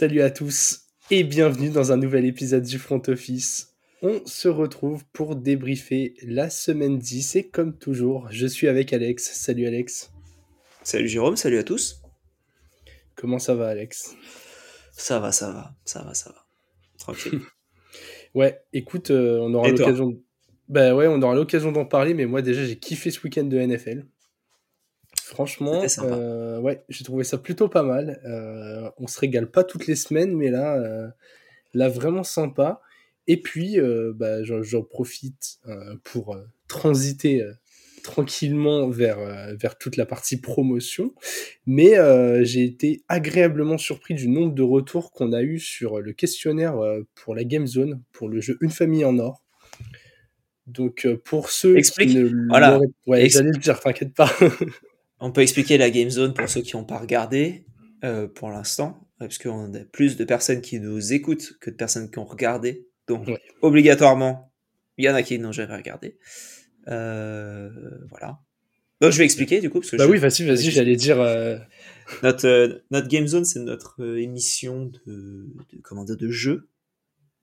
Salut à tous et bienvenue dans un nouvel épisode du Front Office. On se retrouve pour débriefer la semaine 10 et comme toujours, je suis avec Alex. Salut Alex. Salut Jérôme, salut à tous. Comment ça va Alex? Ça va, ça va, ça va, ça va. Tranquille. ouais, écoute, euh, on aura l'occasion. Bah ouais, on aura l'occasion d'en parler, mais moi déjà j'ai kiffé ce week-end de NFL. Franchement, euh, ouais, j'ai trouvé ça plutôt pas mal. Euh, on se régale pas toutes les semaines, mais là, euh, là vraiment sympa. Et puis, bah, j'en profite pour transiter tranquillement vers, vers toute la partie promotion. Mais j'ai été agréablement surpris du nombre de retours qu'on a eu sur le questionnaire pour la Game Zone, pour le jeu Une famille en or. Donc, pour ceux Explique. qui ne voilà. Ouais, j'allais le dire, t'inquiète pas. On peut expliquer la Game Zone pour ceux qui n'ont pas regardé euh, pour l'instant, parce qu'on a plus de personnes qui nous écoutent que de personnes qui ont regardé. Donc, obligatoirement, il y en a qui n'ont jamais regardé. Euh, voilà. Donc, je vais expliquer du coup. Parce que bah oui, vas-y, vas-y, j'allais dire. Euh, notre, notre Game Zone, c'est notre émission de, de, comment dire, de jeu.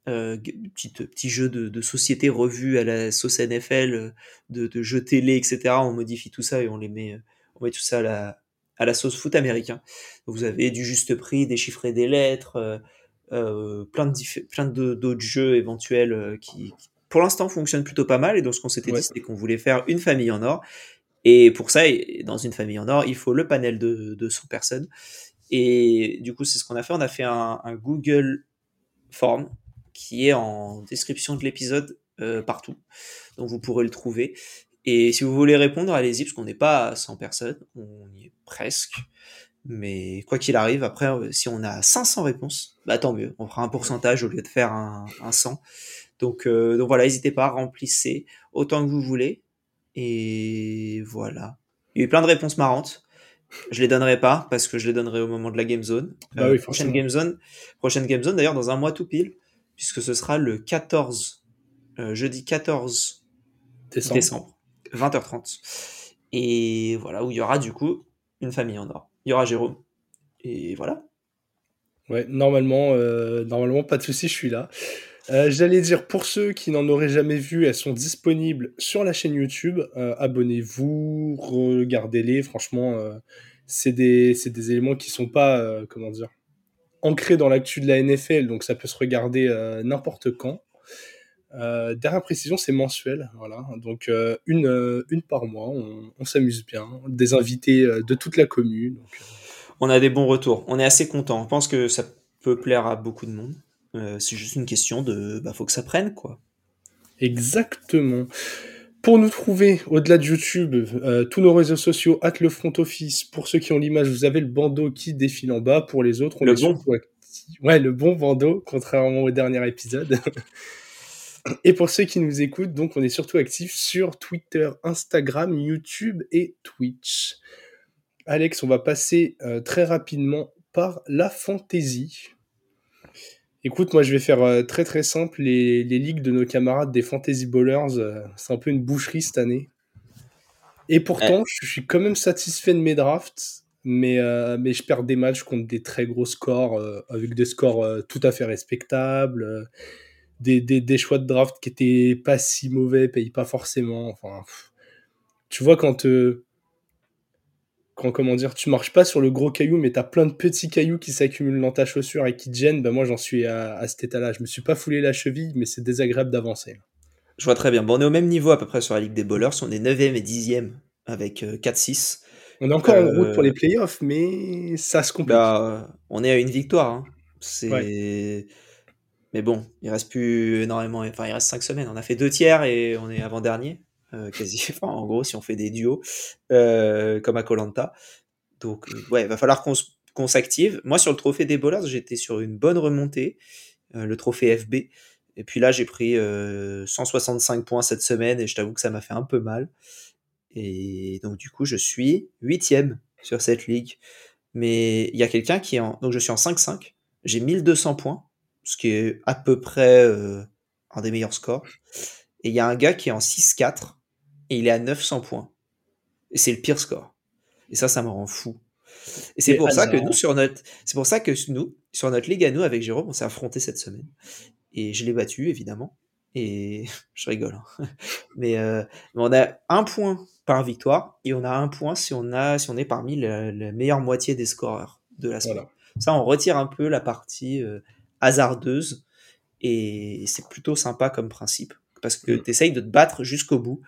Euh, petit, petit jeu de, de, société revu à la sauce NFL, de, de jeux télé, etc. On modifie tout ça et on les met on met tout ça à la, à la sauce foot américain. vous avez du juste prix, déchiffrer des lettres, euh, euh, plein de plein d'autres jeux éventuels euh, qui, pour l'instant fonctionnent plutôt pas mal. Et donc ce qu'on s'était dit, c'était qu'on voulait faire une famille en or. Et pour ça, dans une famille en or, il faut le panel de, de 100 personnes. Et du coup, c'est ce qu'on a fait. On a fait un, un, Google Form qui est en description de l'épisode partout. Donc vous pourrez le trouver. Et si vous voulez répondre, allez-y, parce qu'on n'est pas à 100 personnes, on y est presque. Mais quoi qu'il arrive, après, euh, si on a 500 réponses, bah tant mieux, on fera un pourcentage au lieu de faire un, un 100. Donc, euh, donc voilà, n'hésitez pas, remplissez autant que vous voulez. Et voilà. Il y a eu plein de réponses marrantes. Je les donnerai pas parce que je les donnerai au moment de la Game Zone. Bah oui, euh, prochaine Game Zone, prochaine Game Zone d'ailleurs dans un mois tout pile, puisque ce sera le 14, jeudi 14 décembre. décembre 20h30. Et voilà, où il y aura du coup une famille en or. Il y aura Jérôme. Et voilà. Ouais, normalement, euh, normalement pas de souci, je suis là. Euh, j'allais dire, pour ceux qui n'en auraient jamais vu, elles sont disponibles sur la chaîne YouTube. Euh, abonnez-vous, regardez-les. Franchement, c'est des, des, éléments qui sont pas, comment dire, ancrés dans l'actu de la NFL, donc ça peut se regarder n'importe quand. Euh, dernière précision, c'est mensuel, voilà. Donc euh, une, euh, une par mois, on, s'amuse bien, des invités de toute la commune. On a des bons retours, on est assez content. On pense que ça peut plaire à beaucoup de monde. c'est juste une question de, bah, faut que ça prenne, quoi. Exactement. Pour nous trouver au-delà de YouTube, tous nos réseaux sociaux, at le front office. Pour ceux qui ont l'image, vous avez le bandeau qui défile en bas. Pour les autres, on le est bon. Ouais, le bon bandeau, contrairement au dernier épisode. Et pour ceux qui nous écoutent, donc on est surtout actifs sur Twitter, Instagram, YouTube et Twitch. Alex, on va passer euh, très rapidement par la fantasy. Écoute, moi je vais faire euh, très très simple. Les, les, ligues de nos camarades des Fantasy Ballers, euh, c'est un peu une boucherie cette année. Et pourtant, je suis quand même satisfait de mes drafts, mais, mais je perds des matchs contre des très gros scores, avec des scores tout à fait respectables des, des, choix de draft qui étaient pas si mauvais, payent pas forcément. Enfin, tu vois, quand, euh, quand, comment dire, tu marches pas sur le gros caillou, mais tu as plein de petits cailloux qui s'accumulent dans ta chaussure et qui te gênent, ben moi j'en suis à, à, cet état-là. Je me suis pas foulé la cheville, mais c'est désagréable d'avancer. Je vois très bien. Bon, on est au même niveau à peu près sur la Ligue des Bowlers. On est 9e et 10e avec 4-6. Euh, on est encore en route pour les playoffs, mais ça se complique. Bah, on est à une victoire. Hein. C'est. Mais bon, il reste plus énormément. Enfin, il reste cinq semaines. On a fait deux tiers et on est avant-dernier. Euh, quasi. En gros, si on fait des duos, euh, comme à Colanta. Donc, euh, ouais, il va falloir qu'on s'active. Moi, sur le trophée des bowlers, j'étais sur une bonne remontée. le trophée FB. Et puis là, j'ai pris 165 points cette semaine et je t'avoue que ça m'a fait un peu mal. Et donc, du coup, je suis huitième sur cette ligue. Mais il y a quelqu'un qui est en. Donc, je suis en 5-5. J'ai 1200 points ce qui est à peu près euh, un des meilleurs scores. Et il y a un gars qui est en 6-4 et il est à 900 points. Et c'est le pire score. Et ça, ça me rend fou. Et c'est pour ça que nous, sur notre, c'est pour ça que nous, sur notre ligue à nous, avec Jérôme, on s'est affronté cette semaine. Et je l'ai battu, évidemment. Et je rigole. hein. Mais, euh, mais on a un point par victoire et on a un point si on, a, si on est parmi la, la meilleure moitié des scoreurs de la semaine. Voilà. Ça, on retire un peu la partie euh, hasardeuse et c'est plutôt sympa comme principe parce que Mm. tu essayes de te battre jusqu'au bout.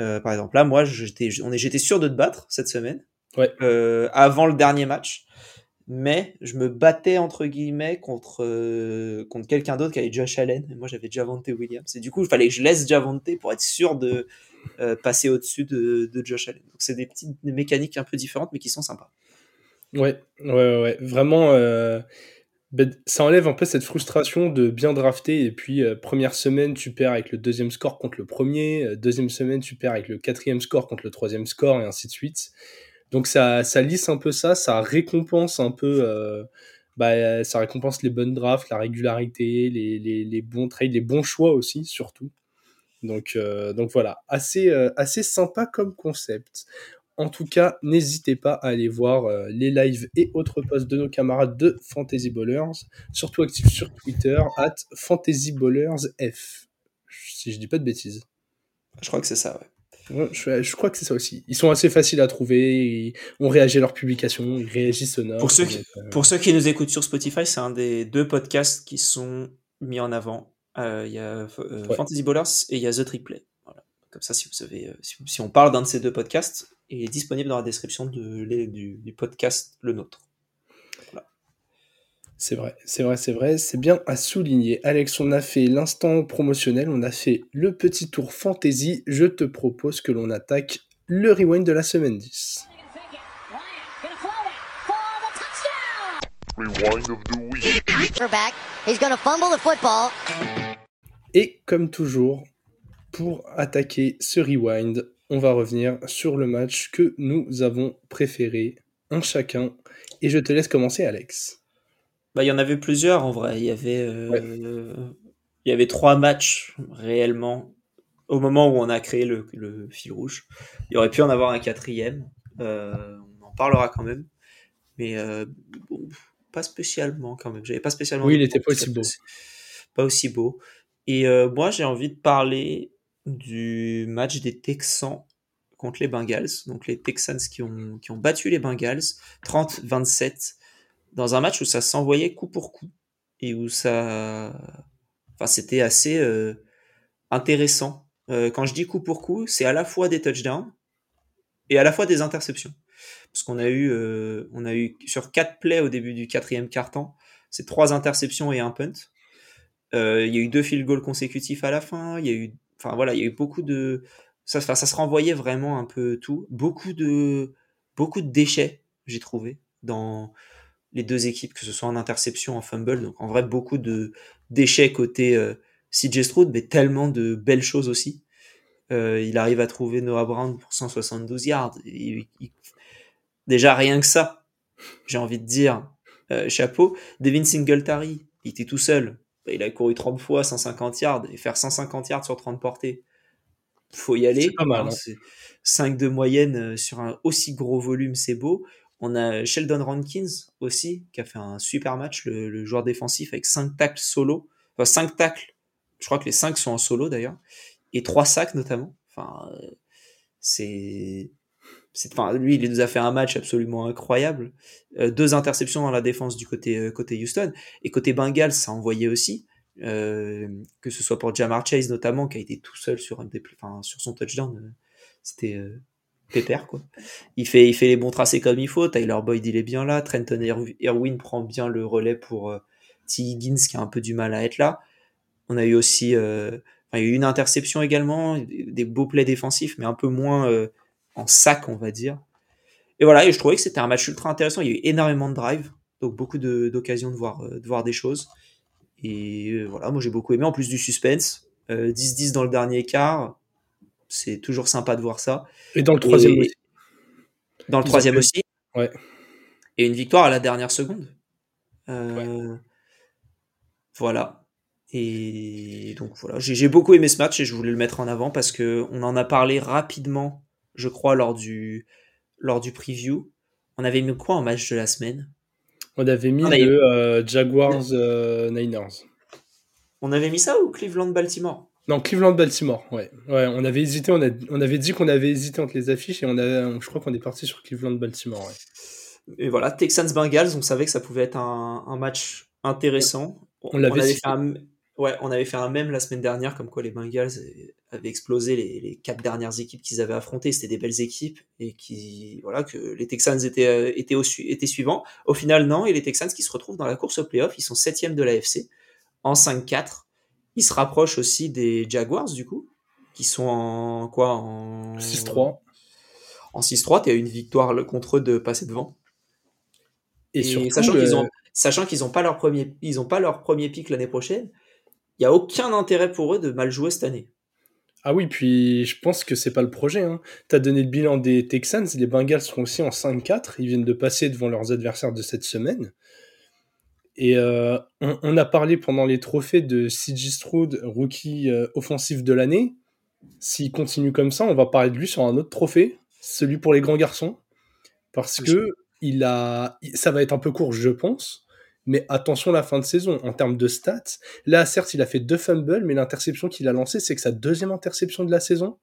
Euh, par exemple, là, moi, j'étais, sûr de te battre cette semaine Ouais. euh, avant le dernier match, mais je me battais entre guillemets contre euh, contre quelqu'un d'autre qui avait Josh Allen. Et moi, j'avais Javante Williams. Et du coup, il fallait que je laisse Javante pour être sûr de passer au-dessus de, de Josh Allen. Donc, c'est des petites des mécaniques un peu différentes, mais qui sont sympas. Ouais, ouais, ouais. Vraiment, ben, ça enlève un peu cette frustration de bien drafter et puis euh, première semaine tu perds avec le deuxième score contre le premier, euh, deuxième semaine tu perds avec le quatrième score contre le troisième score et ainsi de suite. Donc ça, ça lisse un peu ça, ça récompense un peu, euh, bah, ça récompense les bonnes drafts, la régularité, les, les, les bons trades, les bons choix aussi surtout. Donc, donc voilà, assez, assez sympa comme concept. En tout cas, n'hésitez pas à aller voir euh, les lives et autres posts de nos camarades de Fantasy Ballers, surtout actifs sur Twitter, at FantasyBallersF. Si je dis pas de bêtises. Je crois que c'est ça. Ouais. Ouais, je, je crois que c'est ça aussi. Ils sont assez faciles à trouver, ils, on réagit à leurs publications, ils réagissent notes. Pour ceux qui- donc, euh, Pour ceux qui nous écoutent sur Spotify, c'est un des deux podcasts qui sont mis en avant. Euh, Il y a euh, Ouais. Fantasy Ballers et il y a The Trick Play. Voilà. Comme ça, si vous si on parle d'un de ces deux podcasts, il est disponible dans la description de, les- du, du podcast le nôtre. C'est vrai, c'est vrai, c'est vrai, c'est bien à souligner. Alex, on a fait l'instant promotionnel, on a fait le petit tour fantasy. Je te propose que l'on attaque le rewind de la semaine 10. Rewind of the week. quarterback. He's going to fumble the football. Et comme toujours, pour attaquer ce rewind, on va revenir sur le match que nous avons préféré, un chacun. Et je te laisse commencer, Alex. Bah, il y en avait plusieurs en vrai. Il y avait, euh, il y avait trois matchs réellement au moment où on a créé le, le fil rouge. Il y aurait pu en avoir un quatrième. Euh, on en parlera quand même. Mais euh, bon, pas spécialement quand même. J'avais pas spécialement. Oui, il était pas aussi beau. Pas aussi beau. Et moi, j'ai envie de parler du match des Texans contre les Bengals. Donc les Texans qui ont, qui ont battu les Bengals 30-27 dans un match où ça s'envoyait coup pour coup et où ça, enfin c'était assez euh, intéressant. Euh, quand je dis coup pour coup, c'est à la fois des touchdowns et à la fois des interceptions. Parce qu'on a eu, euh, on a eu sur quatre plays au début du quatrième quart-temps, c'est trois interceptions et un punt. Euh, Il y a eu deux field goals consécutifs à la fin. Il y a eu, enfin voilà, il y a eu beaucoup de, ça, ça se renvoyait vraiment un peu tout. Beaucoup de, beaucoup de déchets, j'ai trouvé dans les deux équipes, que ce soit en interception, en fumble. Donc en vrai, beaucoup de déchets côté euh, CJ Stroud, mais tellement de belles choses aussi. Euh, il arrive à trouver Noah Brown pour 172 yards. Il- il- Déjà rien que ça, j'ai envie de dire, euh, chapeau. Devin Singletary, il était tout seul. Bah, Il a couru 30 fois, 150 yards, et faire 150 yards sur 30 portées, faut y aller. C'est pas mal, hein, hein. c'est 5 de moyenne euh, sur un aussi gros volume, c'est beau. On a Sheldon Rankins aussi, qui a fait un super match, le, le joueur défensif, avec 5 tacles solo. Enfin, 5 tacles, je crois que les 5 sont en solo d'ailleurs, et 3 sacs notamment. Enfin, euh, c'est. Lui, il nous a fait un match absolument incroyable. Euh, deux interceptions dans la défense du côté, euh, côté Houston. Et côté Bengals, ça envoyait aussi. euh, que ce soit pour Jamar Chase notamment, qui a été tout seul sur, un des, enfin, sur son touchdown. C'était pépère, quoi. Il fait, il fait les bons tracés comme il faut. Tyler Boyd, il est bien là. Trenton Ir- Irwin prend bien le relais pour T. Higgins, qui a un peu du mal à être là. On a eu aussi il y a eu une interception également, des beaux plays défensifs, mais un peu moins en sac, on va dire. Et voilà, et je trouvais que c'était un match ultra intéressant. Il y a eu énormément de drive, donc beaucoup d'occasions de, voir, euh, de voir des choses. Et euh, voilà, moi j'ai beaucoup aimé, en plus du suspense. Euh, 10-10 dans le dernier quart, c'est toujours sympa de voir ça. Et dans le troisième Et- aussi. Dans le Ils troisième aussi. Ouais. Et une victoire à la dernière seconde. Euh, Voilà. Et donc voilà, j'ai j'ai beaucoup aimé ce match et je voulais le mettre en avant parce que on en a parlé rapidement, je crois, lors du, lors du preview. On avait mis quoi en match de la semaine? On avait mis On le euh, Jaguars euh, Niners. On avait mis ça ou Cleveland-Baltimore Non, Cleveland-Baltimore, ouais. Ouais, on avait hésité, on, a- on avait dit qu'on avait hésité entre les affiches et on avait, je crois qu'on est parti sur Cleveland-Baltimore, ouais. Et voilà, Texans-Bengals, on savait que ça pouvait être un, un match intéressant. On l'avait avait cité. fait un, ouais, on avait fait un même la semaine dernière, comme quoi les Bengals avaient explosé les, les quatre dernières équipes qu'ils avaient affrontées. C'était des belles équipes et qui, voilà, que les Texans étaient, euh, étaient, au, su- étaient suivants. Au final, non. Et les Texans qui se retrouvent dans la course au playoff, ils sont septième de l'AFC en 5-4. Ils se rapprochent aussi des Jaguars, du coup, qui sont en quoi en 6-3. En 6-3, tu as une victoire contre eux de passer devant. Et, Et surtout, sachant euh, qu'ils ont, sachant qu'ils n'ont pas leur premier, ils ont pas leur premier pic l'année prochaine, il y a aucun intérêt pour eux de mal jouer cette année. Ah oui, puis je pense que c'est pas le projet. Hein. Tu as donné le bilan des Texans, les Bengals sont aussi en 5-4, ils viennent de passer devant leurs adversaires de cette semaine. Et euh, on, on a parlé pendant les trophées de CJ Stroud, rookie euh, offensif de l'année. S'il continue comme ça, on va parler de lui sur un autre trophée, celui pour les grands garçons. Parce que il a, ça va être un peu court, je pense. Mais attention la fin de saison en termes de stats. Là, certes, il a fait deux fumbles, mais l'interception qu'il a lancée, c'est que sa deuxième interception de la saison,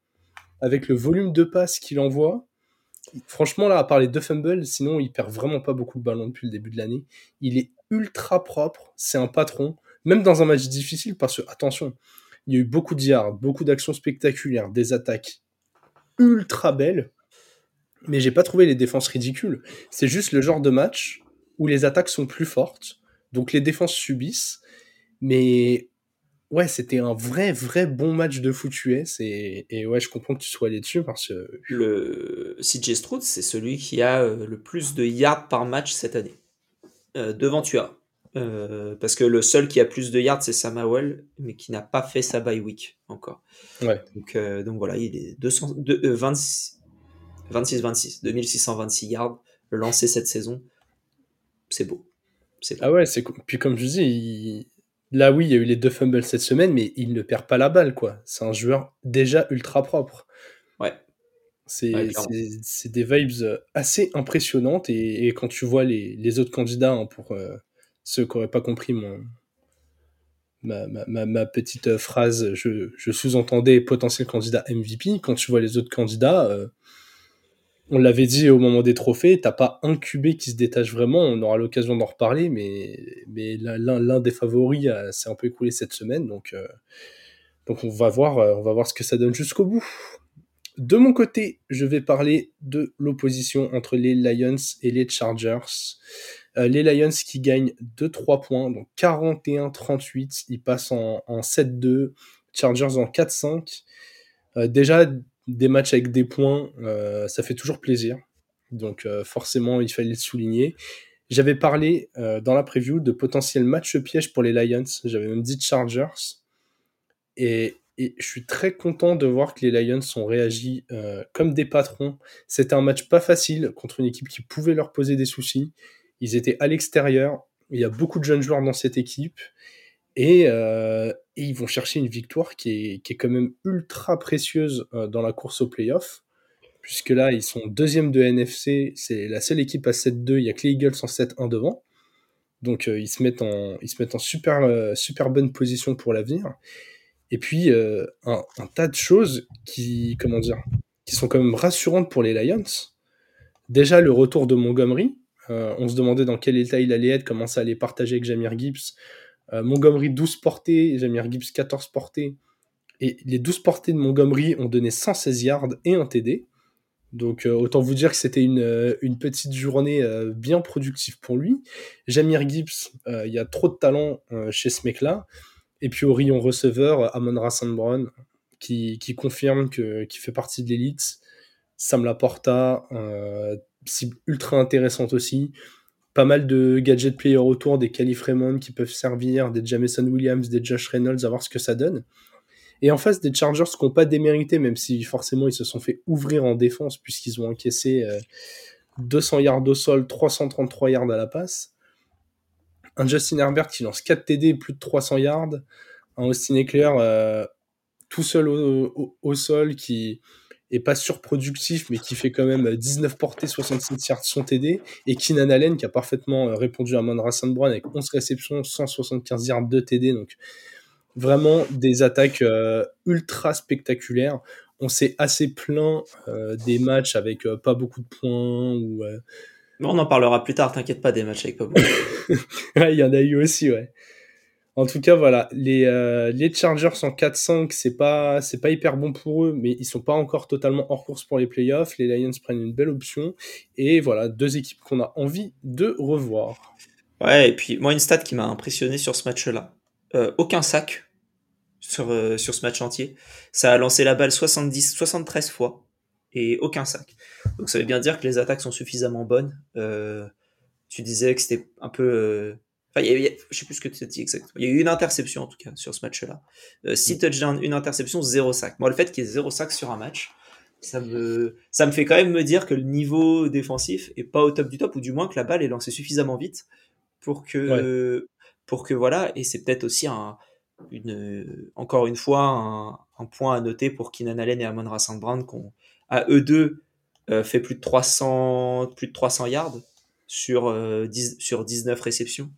avec le volume de passes qu'il envoie. Franchement, là, à part les deux fumbles, sinon, il perd vraiment pas beaucoup de ballons depuis le début de l'année. Il est ultra propre, c'est un patron, même dans un match difficile, parce que, attention, il y a eu beaucoup de yards, beaucoup d'actions spectaculaires, des attaques ultra belles, mais j'ai pas trouvé les défenses ridicules. C'est juste le genre de match où les attaques sont plus fortes, donc les défenses subissent, mais ouais, c'était un vrai, vrai bon match de foot US, et, et ouais, je comprends que tu sois allé dessus, parce que Le CJ Stroud, c'est celui qui a euh, le plus de yards par match cette année, euh, devant Tua. Euh, parce que le seul qui a plus de yards, c'est Sam Howell, mais qui n'a pas fait sa bye week encore. Ouais. Donc, euh, donc voilà, il est 200, de- euh, 26, 26-26, 2626 yards lancés cette saison. C'est beau. C'est beau. Ah ouais, c'est puis comme je dis, il- là oui, il y a eu les deux fumbles cette semaine, mais il ne perd pas la balle quoi. C'est un joueur déjà ultra propre. Ouais. C'est Ouais, des vibes euh, assez impressionnantes et, et quand tu vois les, les autres candidats, hein, pour euh, ceux qui n'auraient pas compris mon ma, ma, ma, ma petite euh, phrase, je, je sous-entendais potentiel candidat MVP. Quand tu vois les autres candidats, euh, on l'avait dit au moment des trophées, t'as pas un QB qui se détache vraiment, on aura l'occasion d'en reparler, mais, l'un- des favoris euh, s'est un peu écoulé cette semaine, donc, euh, donc on, va voir, euh, on va voir ce que ça donne jusqu'au bout. De mon côté, je vais parler de l'opposition entre les Lions et les Chargers. Les Lions qui gagnent 2-3 points, donc 41-38, ils passent en, en 7-2, Chargers en 4-5. Euh, déjà, des matchs avec des points, euh, ça fait toujours plaisir. Donc euh, forcément, il fallait le souligner. J'avais parlé euh, dans la preview de potentiels matchs pièges pour les Lions. J'avais même dit Chargers. Et, je suis très content de voir que les Lions ont réagi comme des patrons. C'était un match pas facile contre une équipe qui pouvait leur poser des soucis. Ils étaient à l'extérieur. Il y a beaucoup de jeunes joueurs dans cette équipe. Et, euh, et ils vont chercher une victoire qui est, quand même ultra précieuse euh, dans la course au playoff. Puisque là, ils sont deuxième de NFC. C'est la seule équipe à 7-2. Il y a que les Eagles en 7-1 devant. Donc euh, ils se mettent en, super, bonne position pour l'avenir. Et puis un, tas de choses qui, comment dire, qui sont quand même rassurantes pour les Lions. Déjà le retour de Montgomery. On se demandait dans quel état il allait être, comment ça allait partager avec Jamir Gibbs. Euh, Montgomery 12 portées, Jamir Gibbs 14 portées. Et les 12 portées de Montgomery ont donné 116 yards et un TD. Donc euh, autant vous dire que c'était une, euh, petite journée bien productive pour lui. Jamir Gibbs, il y a trop de talent chez ce mec-là. Et puis au rayon receveur, Amon Rassan Brown, qui, qui confirme qu'il fait partie de l'élite. Sam Laporta, cible ultra intéressante aussi. Pas mal de gadget players autour, des Calif Raymond qui peuvent servir, des Jameson Williams, des Josh Reynolds, à voir ce que ça donne. Et en face, des Chargers qui n'ont pas démérité, même si forcément ils se sont fait ouvrir en défense, puisqu'ils ont encaissé euh, 200 yards au sol, 333 yards à la passe. Un Justin Herbert qui lance 4 TD, plus de 300 yards. Un Austin Eckler euh, tout seul au sol qui, est pas surproductif, mais qui fait quand même 19 portées, 67 yards, son TD, et Keenan Allen qui a parfaitement euh, répondu à Mandra Brown avec 11 réceptions, 175 yards de TD, donc vraiment des attaques euh, ultra spectaculaires. On s'est assez plaint euh, des matchs avec pas beaucoup de points ou. on en parlera plus tard, t'inquiète pas des matchs avec pas beaucoup. ouais, il y en a eu aussi, ouais. En tout cas, voilà, les, euh, Chargers en 4-5, c'est pas, c'est pas hyper bon pour eux, mais ils sont pas encore totalement hors course pour les playoffs. Les Lions prennent une belle option. Et voilà, deux équipes qu'on a envie de revoir. Ouais, et puis moi, une stat qui m'a impressionné sur ce match-là. Euh, aucun sac sur, euh, sur ce match entier. Ça a lancé la balle 70, 73 fois et aucun sac. Donc ça veut bien dire que les attaques sont suffisamment bonnes. tu disais que c'était un peu Enfin, il y a, je sais plus ce que tu as dit exactement. Il y a eu une interception en tout cas sur ce match-là. 6 euh, mm. touchdowns, une interception, 0 sac. Moi, le fait qu'il y ait 0 sac sur un match, ça me, ça me fait quand même me dire que le niveau défensif est pas au top du top, ou du moins que la balle est lancée suffisamment vite pour que, pour que voilà, et c'est peut-être aussi un, une, encore une fois un, un, point à noter pour Keenan Allen et Amon St. Brown, qu'on, à eux deux, euh, fait plus de 300, plus de 300 yards sur, 10, euh, sur 19 réceptions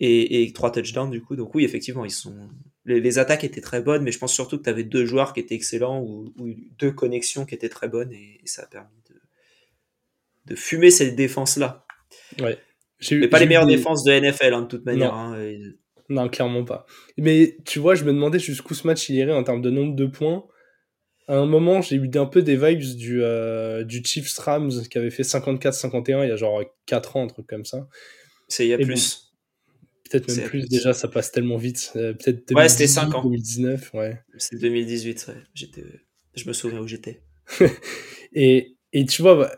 et, et trois touchdowns du coup. Donc oui, effectivement, ils sont les, attaques étaient très bonnes, mais je pense surtout que tu avais deux joueurs qui étaient excellents ou, deux connexions qui étaient très bonnes et, ça a permis de, de fumer cette défense là. Ouais. Mais pas les meilleures défenses de NFL hein, de toute manière. Non. Hein, non. clairement pas. Mais tu vois, je me demandais jusqu'où ce match il irait en termes de nombre de points. À un moment, j'ai eu un peu des vibes du, euh, du Chiefs Rams qui avait fait 54-51 il y a genre 4 ans, un truc comme ça. C'est il y a plus. Peut-être même plus, déjà, ça passe tellement vite. Euh, peut-être ouais, c'était 5 ans. 2019, ouais. C'est 2018, ouais. J'étais... Je me souviens où j'étais. et, et tu vois, bah,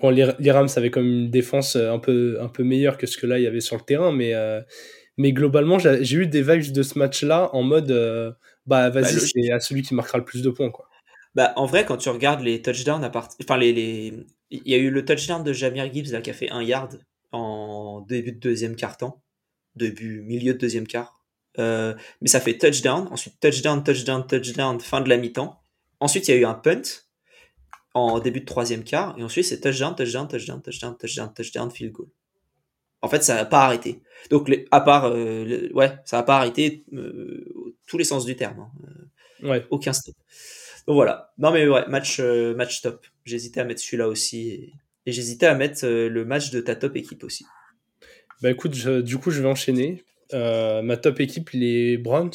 bon, les, les, Rams avaient comme une défense euh, un peu, un peu meilleure que ce que là, il y avait sur le terrain, mais, euh, mais globalement, j'ai, eu des vibes de ce match-là en mode, bah vas-y, bah, c'est à celui qui marquera le plus de points, quoi. Bah, en vrai, quand tu regardes les touchdowns à partir. Enfin, les, les... il y a eu le touchdown de Jamir Gibbs là, qui a fait un yard en début de deuxième quart-temps début, milieu de deuxième quart. Euh, mais ça fait touchdown, ensuite touchdown, touchdown, touchdown, fin de la mi-temps. Ensuite, il y a eu un punt en début de troisième quart, et ensuite c'est touchdown, touchdown, touchdown, touchdown, touchdown, touchdown, field goal. En fait, ça n'a pas arrêté. Donc, à part, euh, ouais, ça n'a pas arrêté euh, tous les sens du terme. Hein. ouais. Aucun stop. Donc voilà. Non mais ouais, match, match top. J'hésitais à mettre celui-là aussi, et, et j'hésitais à mettre le match de ta top équipe aussi. Bah écoute, du coup, je vais enchaîner. Euh, ma top équipe, les Browns,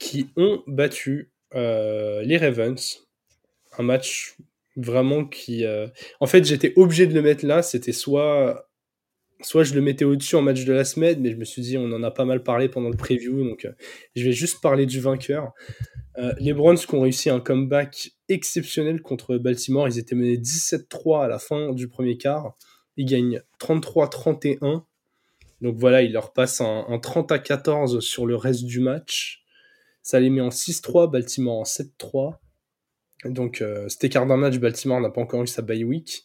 qui ont battu euh, les Ravens. Un match vraiment qui. Euh, en fait, j'étais obligé de le mettre là. C'était soit. Soit je le mettais au-dessus en match de la semaine, mais je me suis dit, on en a pas mal parlé pendant le preview, donc je vais juste parler du vainqueur. les Browns qui ont réussi un comeback exceptionnel contre Baltimore. Ils étaient menés 17-3 à la fin du premier quart. Ils gagnent 33-31. Donc voilà, il leur passe un, 30 à 14 sur le reste du match. Ça les met en 6-3, Baltimore en 7-3. Donc euh, cet écart d'un match, Baltimore n'a pas encore eu sa bye week.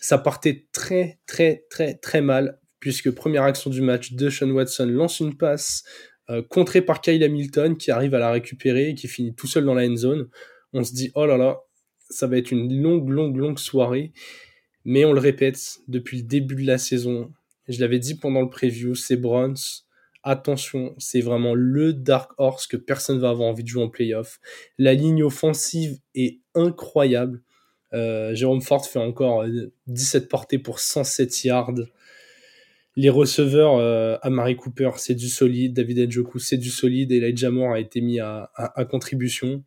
Ça partait très très très très mal, puisque première action du match, Sean Watson lance une passe euh, contrée par Kyle Hamilton qui arrive à la récupérer et qui finit tout seul dans la end zone. On se dit, oh là là, ça va être une longue, longue, longue soirée. Mais on le répète, depuis le début de la saison, je l'avais dit pendant le preview, c'est Browns. Attention, c'est vraiment le Dark Horse que personne va avoir envie de jouer en playoff. La ligne offensive est incroyable. Euh, Jérôme Ford fait encore 17 euh, portées pour 107 yards. Les receveurs, euh, Amari Cooper, c'est du solide. David Njoku, c'est du solide. Elijah Moore a été mis à, contribution.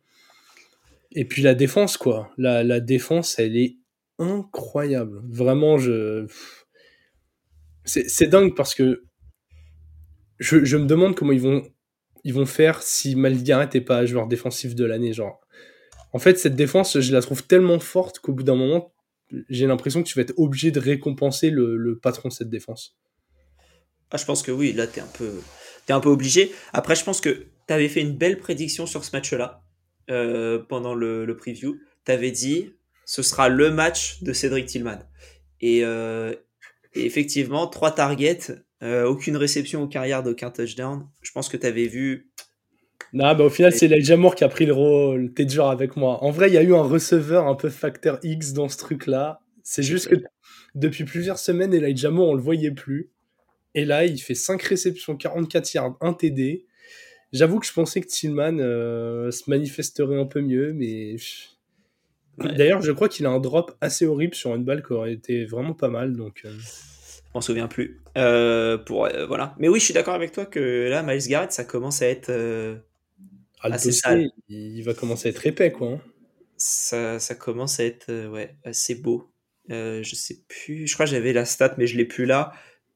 Et puis la défense, quoi. La, la défense, elle est incroyable. Vraiment, je. C'est dingue parce que je, je, me demande comment ils vont, ils vont faire si Malgaret n'est pas joueur défensif de l'année. Genre, en fait, cette défense, je la trouve tellement forte qu'au bout d'un moment, j'ai l'impression que tu vas être obligé de récompenser le, patron de cette défense. Ah, je pense que oui, là, tu es, un peu, un peu obligé. Après, je pense que tu avais fait une belle prédiction sur ce match-là euh, pendant le, le preview. Tu avais dit ce sera le match de Cédric Tillman. Et, euh, effectivement, trois targets, euh, aucune réception, aucun yard, aucun touchdown. Je pense que tu avais vu Non, bah au final, c'est Elijah Moore qui a pris le rôle. T'es dur avec moi. En vrai, il y a eu un receveur un peu facteur X dans ce truc-là. C'est juste que depuis plusieurs semaines, Elijah Moore, on le voyait plus. Et là, il fait 5 réceptions, 44 yards, 1 TD. J'avoue que je pensais que Tillman euh, se manifesterait un peu mieux, mais. D'ailleurs, je crois qu'il a un drop assez horrible sur une balle qui aurait été vraiment pas mal. Donc, euh. On s'en souvient plus. Euh, pour, voilà. Mais oui, je suis d'accord avec toi que là, Miles Garrett, ça commence à être ah, assez sale. Il va commencer à être épais, quoi. Hein. Ça, ça, commence à être ouais, assez beau. je sais plus. Je crois que j'avais la stat, mais je l'ai plus là.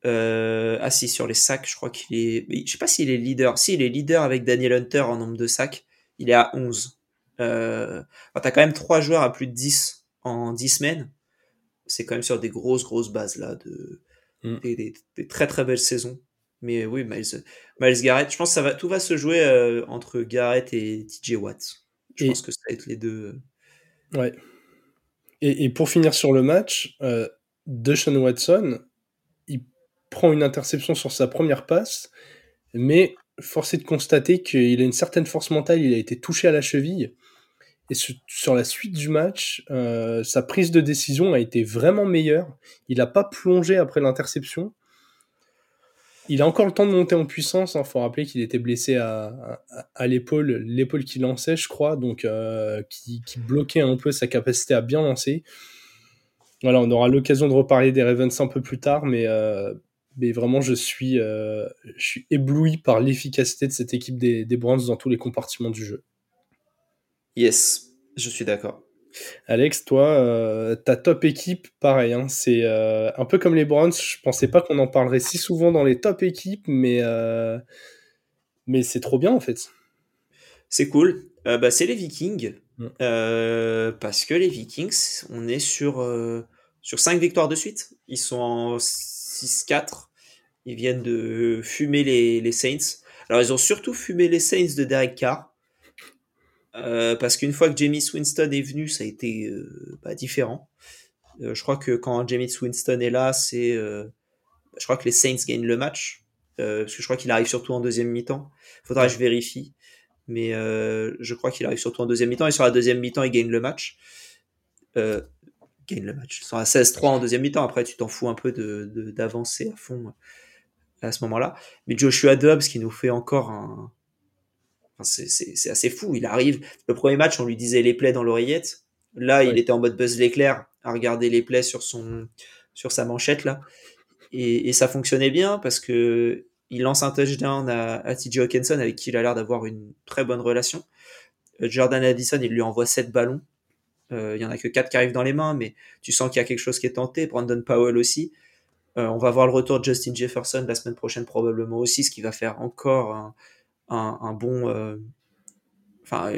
Euh, ah si, sur les sacs, je crois qu'il est... Je sais pas s'il est leader. Si, il est leader avec Daniel Hunter en nombre de sacs. Il est à 11. Euh... T'as quand même 3 joueurs à plus de 10 en 10 semaines. C'est quand même sur des grosses, grosses bases là. De... Mm. Des, très, très belles saisons. Mais oui, Miles, Miles Garrett, je pense que ça va, tout va se jouer euh, entre Garrett et TJ Watt. Je pense que ça va être les deux. Euh. Ouais. Et, et pour finir sur le match, euh, Deshaun Watson, prend une interception sur sa première passe, mais force est de constater qu'il a une certaine force mentale, il a été touché à la cheville. Et sur la suite du match, euh, sa prise de décision a été vraiment meilleure. Il n'a pas plongé après l'interception. Il a encore le temps de monter en puissance. Il hein. faut rappeler qu'il était blessé à, l'épaule, l'épaule qui lançait, je crois, donc euh, qui, bloquait un peu sa capacité à bien lancer. Voilà, on aura l'occasion de reparler des Ravens un peu plus tard, mais euh, vraiment, je suis, ébloui par l'efficacité de cette équipe des, des dans tous les compartiments du jeu. Yes, je suis d'accord. Alex, toi, euh, ta top équipe, pareil, hein, c'est euh, un peu comme les Browns. Je pensais pas qu'on en parlerait si souvent dans les top équipes, mais, mais c'est trop bien en fait. C'est cool. bah, c'est les Vikings. Mm. parce que les Vikings, on est sur, sur 5 victoires de suite. Ils sont en 6-4. Ils viennent de fumer les, Saints. Alors, ils ont surtout fumé les Saints de Derek Carr. Euh, parce qu'une fois que Jamie Winston est venu, ça a été euh, bah, différent. Euh, je crois que quand Jamie Winston est là, c'est, je crois que les Saints gagnent le match. parce que je crois qu'il arrive surtout en deuxième mi-temps. Faudra que je vérifie. Mais je crois qu'il arrive surtout en deuxième mi-temps. Et sur la deuxième mi-temps, il gagne le match gagne le match. Ils sont à 16-3 en deuxième mi-temps. Après, tu t'en fous un peu d'avancer de, à fond euh, à ce moment-là. Mais Joshua Dobbs qui nous fait encore un. C'est assez fou. Il arrive. Le premier match, on lui disait les plays dans l'oreillette. Là, il était en mode buzz l'éclair à regarder les plays sur, son, sur sa manchette. là. Et, ça fonctionnait bien parce que il lance un touchdown à, à TJ Hawkinson avec qui il a l'air d'avoir une très bonne relation. Euh, Jordan Addison, il lui envoie 7 ballons. Euh, il y en a que 4 qui arrivent dans les mains, mais tu sens qu'il y a quelque chose qui est tenté. Brandon Powell aussi. Euh, on va voir le retour de Justin Jefferson la semaine prochaine probablement aussi, ce qui va faire encore un, bon... Euh, enfin,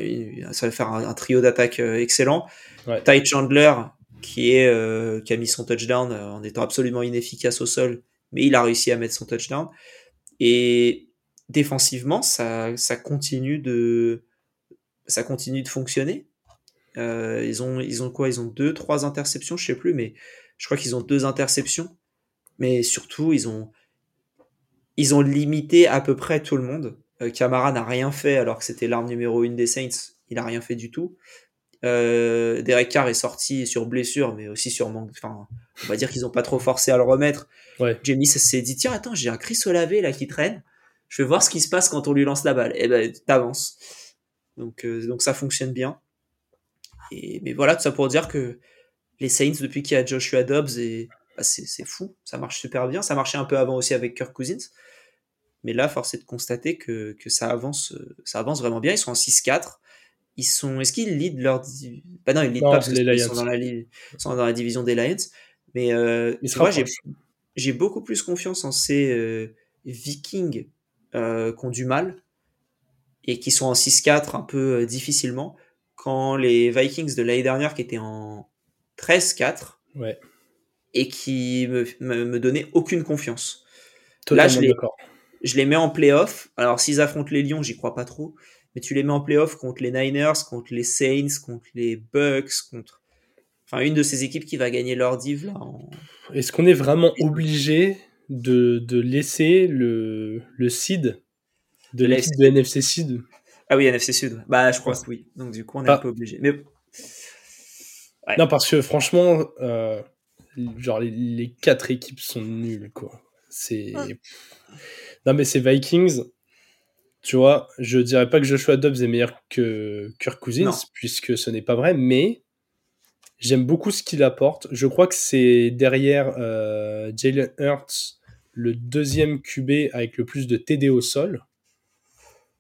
ça va faire un, trio d'attaque excellent. Ty Chandler, qui, est, qui a mis son touchdown en étant absolument inefficace au sol, mais il a réussi à mettre son touchdown. Et défensivement, ça, ça continue de ça continue de fonctionner. Euh, ils, ont, ils ont quoi? Ils ont deux, trois interceptions, je sais plus, mais je crois qu'ils ont deux interceptions. Mais surtout, ils ont, ils ont limité à peu près tout le monde. Euh, Camara n'a rien fait alors que c'était l'arme numéro une des Saints. Il a rien fait du tout. Euh, Derek Carr est sorti sur blessure, mais aussi sur manque. Enfin, on va dire qu'ils n'ont pas trop forcé à le remettre. Ouais. Jamie s'est dit tiens, attends, j'ai un Chris Olave là qui traîne. Je vais voir ce qui se passe quand on lui lance la balle. Et eh ben, t'avances. Donc, euh, donc ça fonctionne bien mais voilà, tout ça pour dire que les Saints, depuis qu'il y a Joshua Dobbs, et, bah, c'est fou, ça marche super bien. Ça marchait un peu avant aussi avec Kirk Cousins. Mais là, force est de constater que, que ça, avance, ça avance vraiment bien. Ils sont en 6-4. Ils sont. Est-ce qu'ils lead leur. Bah non, ils lead pas parce qu'ils sont, dans la, sont dans la division des Lions. Mais euh, moi, j'ai beaucoup plus confiance en ces euh, Vikings euh, qui ont du mal et qui sont en 6-4 un peu euh, difficilement quand les Vikings de l'année dernière qui étaient en 13-4 ouais. et qui me, me, donnaient aucune confiance. Là, je les, je les mets en playoff. Alors, s'ils affrontent les Lions, j'y crois pas trop. Mais tu les mets en playoff contre les Niners, contre les Saints, contre les Bucks, contre. Enfin, une de ces équipes qui va gagner leur div là. Est-ce qu'on est vraiment obligé de, de laisser le, le seed de l'équipe de NFC seed Ah oui, NFC Sud. Bah, je crois que oui. Donc, du coup, on est un peu obligé. Mais Ouais. Non, parce que franchement, euh, genre les, les quatre équipes sont nulles, quoi. C'est. Non, mais c'est Vikings. Tu vois, je dirais pas que Joshua Dobbs est meilleur que Kirk Cousins, Non. puisque ce n'est pas vrai, mais j'aime beaucoup ce qu'il apporte. Je crois que c'est derrière euh, Jalen Hurts le deuxième QB avec le plus de TD au sol.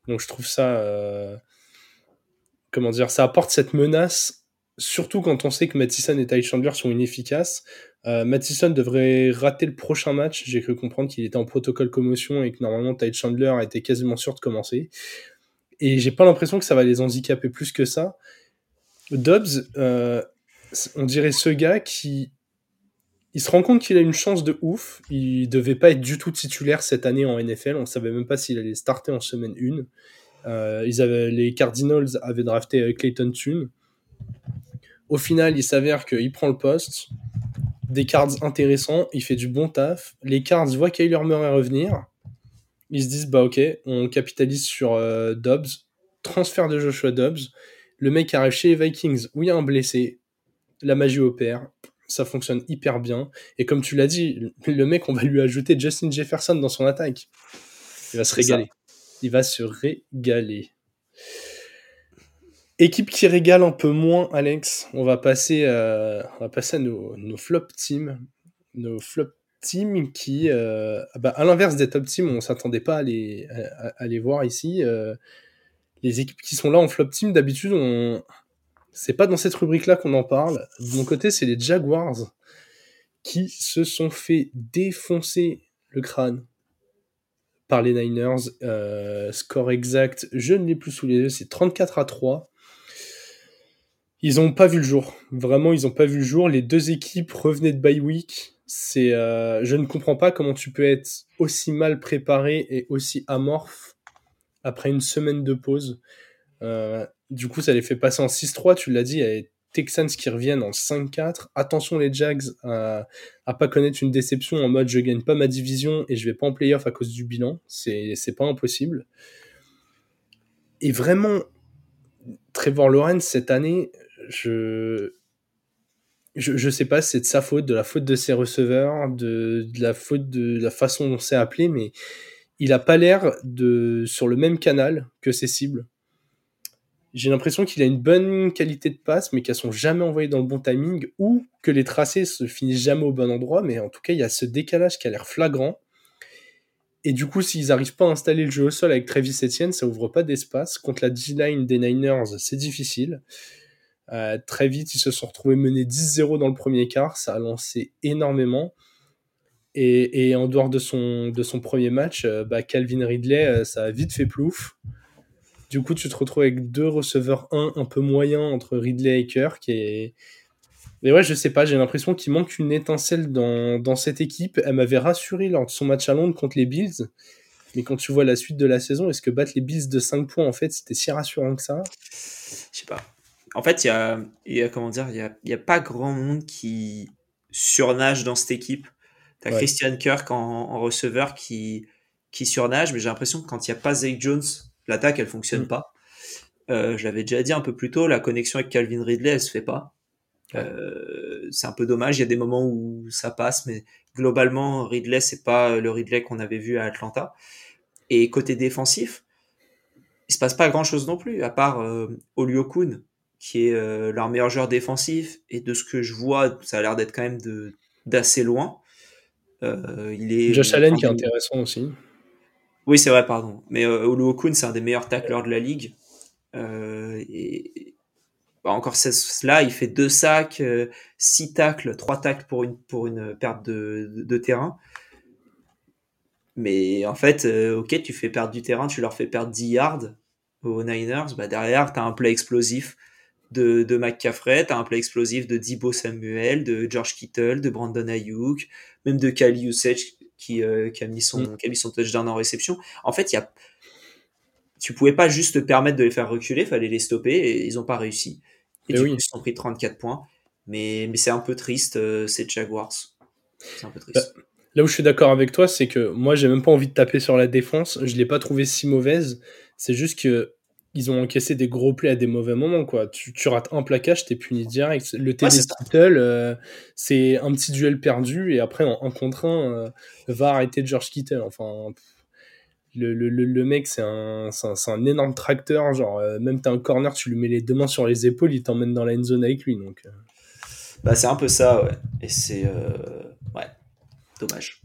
Donc je trouve ça. euh, comment dire Ça apporte cette menace, surtout quand on sait que Mattison et Ty Chandler sont inefficaces. Euh, Mattison devrait rater le prochain match. J'ai cru comprendre qu'il était en protocole commotion et que normalement Ty Chandler était quasiment sûr de commencer. Et j'ai pas l'impression que ça va les handicaper plus que ça. Dobbs, euh, on dirait ce gars qui. Il se rend compte qu'il a une chance de ouf. Il devait pas être du tout titulaire cette année en NFL. On savait même pas s'il allait starter en semaine 1. Euh, ils avaient, les Cardinals avaient drafté euh, Clayton Tune. Au final, il s'avère qu'il prend le poste. Des cards intéressants. Il fait du bon taf. Les cards voient Kyler Murray revenir. Ils se disent, bah ok, on capitalise sur euh, Dobbs. Transfert de Joshua Dobbs. Le mec arrive chez les Vikings où il y a un blessé. La magie opère. Ça fonctionne hyper bien. Et comme tu l'as dit, le mec, on va lui ajouter Justin Jefferson dans son attaque. Il va se ça. régaler. Il va se régaler. Équipe qui régale un peu moins, Alex. On va passer, euh, on va passer à nos, flop teams. Nos flop teams qui, euh, ah bah, à l'inverse des top teams, on s'attendait pas à les, à, les voir ici. euh, les équipes qui sont là en flop team, d'habitude, on... c'est pas dans cette rubrique-là qu'on en parle. De mon côté, c'est les Jaguars qui se sont fait défoncer le crâne par les Niners. Score exact, je ne l'ai plus sous les yeux, c'est 34 à 3. Ils n'ont pas vu le jour. Vraiment, ils n'ont pas vu le jour. Les deux équipes revenaient de bye week. C'est, euh, je ne comprends pas comment tu peux être aussi mal préparé et aussi amorphe après une semaine de pause. Euh, du coup, ça les fait passer en 6-3. Tu l'as dit, il y a les Texans qui reviennent en 5-4. Attention les Jags à, à pas connaître une déception en mode je gagne pas ma division et je vais pas en playoff à cause du bilan. C'est, c'est pas impossible. Et vraiment, Trevor Lawrence cette année, je, je, sais pas, c'est de sa faute, de la faute de ses receveurs, de, la faute de la façon dont c'est appelé, mais il a pas l'air de sur le même canal que ses cibles. J'ai l'impression qu'il a une bonne qualité de passe, mais qu'elles sont jamais envoyées dans le bon timing, ou que les tracés se finissent jamais au bon endroit, mais en tout cas, il y a ce décalage qui a l'air flagrant. Et du coup, s'ils n'arrivent pas à installer le jeu au sol avec Travis Etienne, ça ouvre pas d'espace. Contre la D-line des Niners, c'est difficile. Euh, très vite, ils se sont retrouvés menés 10-0 dans le premier quart. Ça a lancé énormément. Et, en dehors de son, premier match, euh, bah, Calvin Ridley, euh, ça a vite fait plouf. Du coup, tu te retrouves avec deux receveurs 1 un peu moyens entre Ridley et Kirk. Et ouais, je sais pas, j'ai l'impression qu'il manque une étincelle dans, dans cette équipe. Elle m'avait rassuré lors de son match à Londres contre les Bills. Mais quand tu vois la suite de la saison, est-ce que battre les Bills de 5 points, en fait, c'était si rassurant que ça? Je sais pas. En fait, il y a, y a, comment dire, il y a, y a pas grand monde qui surnage dans cette équipe. T'as Ouais. Christian Kirk en, en receveur qui, qui surnage, mais j'ai l'impression que quand il n'y a pas Zach Jones, l'attaque, elle fonctionne Mm. pas. Euh, je l'avais déjà dit un peu plus tôt, la connexion avec Calvin Ridley, elle se fait pas. Euh, c'est un peu dommage. Il y a des moments où ça passe, mais globalement, Ridley, c'est pas le Ridley qu'on avait vu à Atlanta. Et côté défensif, il se passe pas grand chose non plus, à part euh, Oliokun, qui est euh, leur meilleur joueur défensif. Et de ce que je vois, ça a l'air d'être quand même de d'assez loin. Euh, il est Josh Allen qui est intéressant aussi. oui, c'est vrai, pardon. Mais euh, Oluokun, c'est un des meilleurs tacleurs de la ligue. Et bah, encore cela, il fait deux sacs, six tacles, trois tacles pour une, pour une perte de, de, de terrain. Mais en fait, euh, ok, tu fais perdre du terrain, tu leur fais perdre 10 yards aux Niners. Bah, derrière, tu as un play explosif de, de McCaffrey, tu as un play explosif de Debo Samuel, de George Kittle, de Brandon Ayuk, même de Kali Usage qui, euh, qui, a mis son, Mm. qui a mis son touchdown en réception. En fait, il y a tu pouvais pas juste te permettre de les faire reculer, fallait les stopper et ils ont pas réussi. Et Eh du oui. coup, ils se sont pris 34 points. Mais, mais c'est un peu triste, euh, ces Jaguars. C'est un peu triste. Là où je suis d'accord avec toi, c'est que moi, j'ai même pas envie de taper sur la défense. Je l'ai pas trouvée si mauvaise. C'est juste que ils ont encaissé des gros plays à des mauvais moments, quoi. Tu, tu rates un plaquage, t'es puni direct. Le Ouais, TD. Kittle, euh, c'est un petit duel perdu, et après, en un contre un, euh, va arrêter George Kittle. Enfin, pff, le, le, le, mec, c'est un, un, énorme tracteur. Genre, euh, même t'as un corner, tu lui mets les deux mains sur les épaules, il t'emmène dans la end zone avec lui. Donc. Bah, c'est un peu ça, ouais. Et c'est. Ouais, dommage.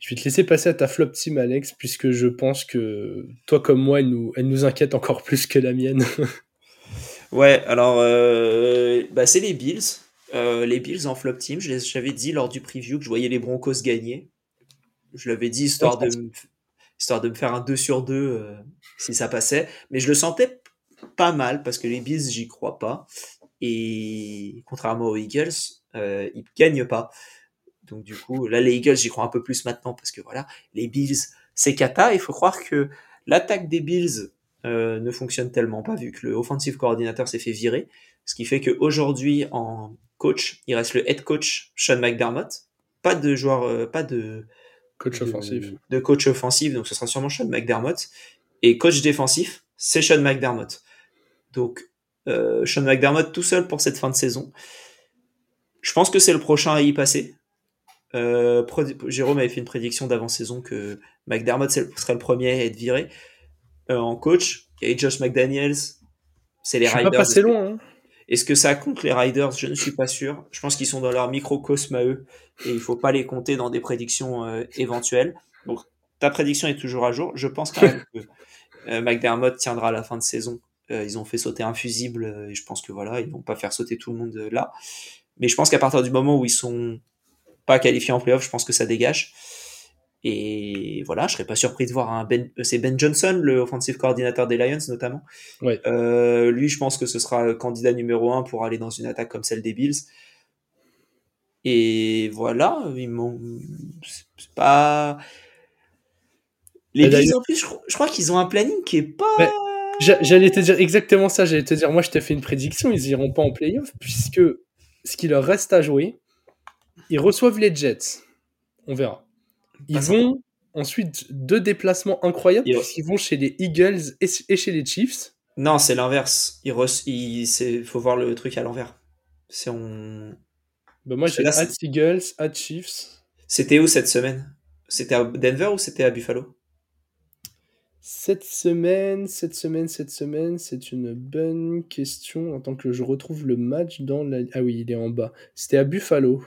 Je vais te laisser passer à ta flop team, Alex, puisque je pense que toi comme moi, elle nous, inquiète encore plus que la mienne. Ouais, alors, euh, bah, c'est les Bills. Euh, les Bills en flop team, j'avais dit lors du preview que je voyais les Broncos gagner. Je l'avais dit histoire de, me- histoire de me faire un 2 sur 2 euh, si ça passait. Mais je le sentais pas mal parce que les Bills, j'y crois pas. Et contrairement aux Eagles, ils gagnent pas. Donc du coup, là, les Eagles, j'y crois un peu plus maintenant parce que voilà, les Bills, c'est cata. Il faut croire que l'attaque des Bills euh, ne fonctionne tellement pas vu que le offensive coordinateur s'est fait virer. Ce qui fait qu'aujourd'hui, en coach, il reste le head coach Sean McDermott. Pas de joueur, euh, pas de, Coach de- offensif. de coach offensif, donc ce sera sûrement Sean McDermott. Et coach défensif, c'est Sean McDermott. Donc, euh, Sean McDermott tout seul pour cette fin de saison. Je pense que c'est le prochain à y passer. Euh, Jérôme avait fait une prédiction d'avant-saison que McDermott serait le premier à être viré. Euh, en coach, il y a Josh McDaniels, c'est les Je Riders. pas passé loin. Hein. Est-ce que ça compte les Riders? Je ne suis pas sûr. Je pense qu'ils sont dans leur microcosme à eux et il faut pas les compter dans des prédictions euh, éventuelles. Donc ta prédiction est toujours à jour. Je pense quand même que euh, McDermott tiendra à la fin de saison. Euh, ils ont fait sauter un fusible euh, et je pense que voilà, ils vont pas faire sauter tout le monde là. Mais je pense qu'à partir du moment où ils sont pas qualifiés en playoff, je pense que ça dégage. Et voilà, je serais pas surpris de voir un Ben, euh, c'est Ben Johnson, le offensive coordinateur des Lions notamment. Ouais. Euh, lui, je pense que ce sera candidat numéro un pour aller dans une attaque comme celle des Bills. Et voilà, ils m'ont, c'est pas. Les Et Bills, en plus, je, cro- je crois qu'ils ont un planning qui est pas. Ouais. J'a- J'allais te dire exactement ça. J'allais te dire, moi, je t'ai fait une prédiction. Ils iront pas en playoff puisque ce qui leur reste à jouer, ils reçoivent les Jets. On verra. Ils Pas vont ensuite deux déplacements incroyables Ils- puisqu'ils vont chez les Eagles et, chez les Chiefs. Non, c'est l'inverse. Il, il faut voir le truc à l'envers. C'est on. Bah, moi, j'ai at Eagles, at Chiefs. C'était où cette semaine? C'était à Denver ou c'était à Buffalo? Cette semaine, cette semaine, cette semaine, c'est une bonne question. En tant que je retrouve le match dans la. Ah oui, il est en bas. C'était à Buffalo.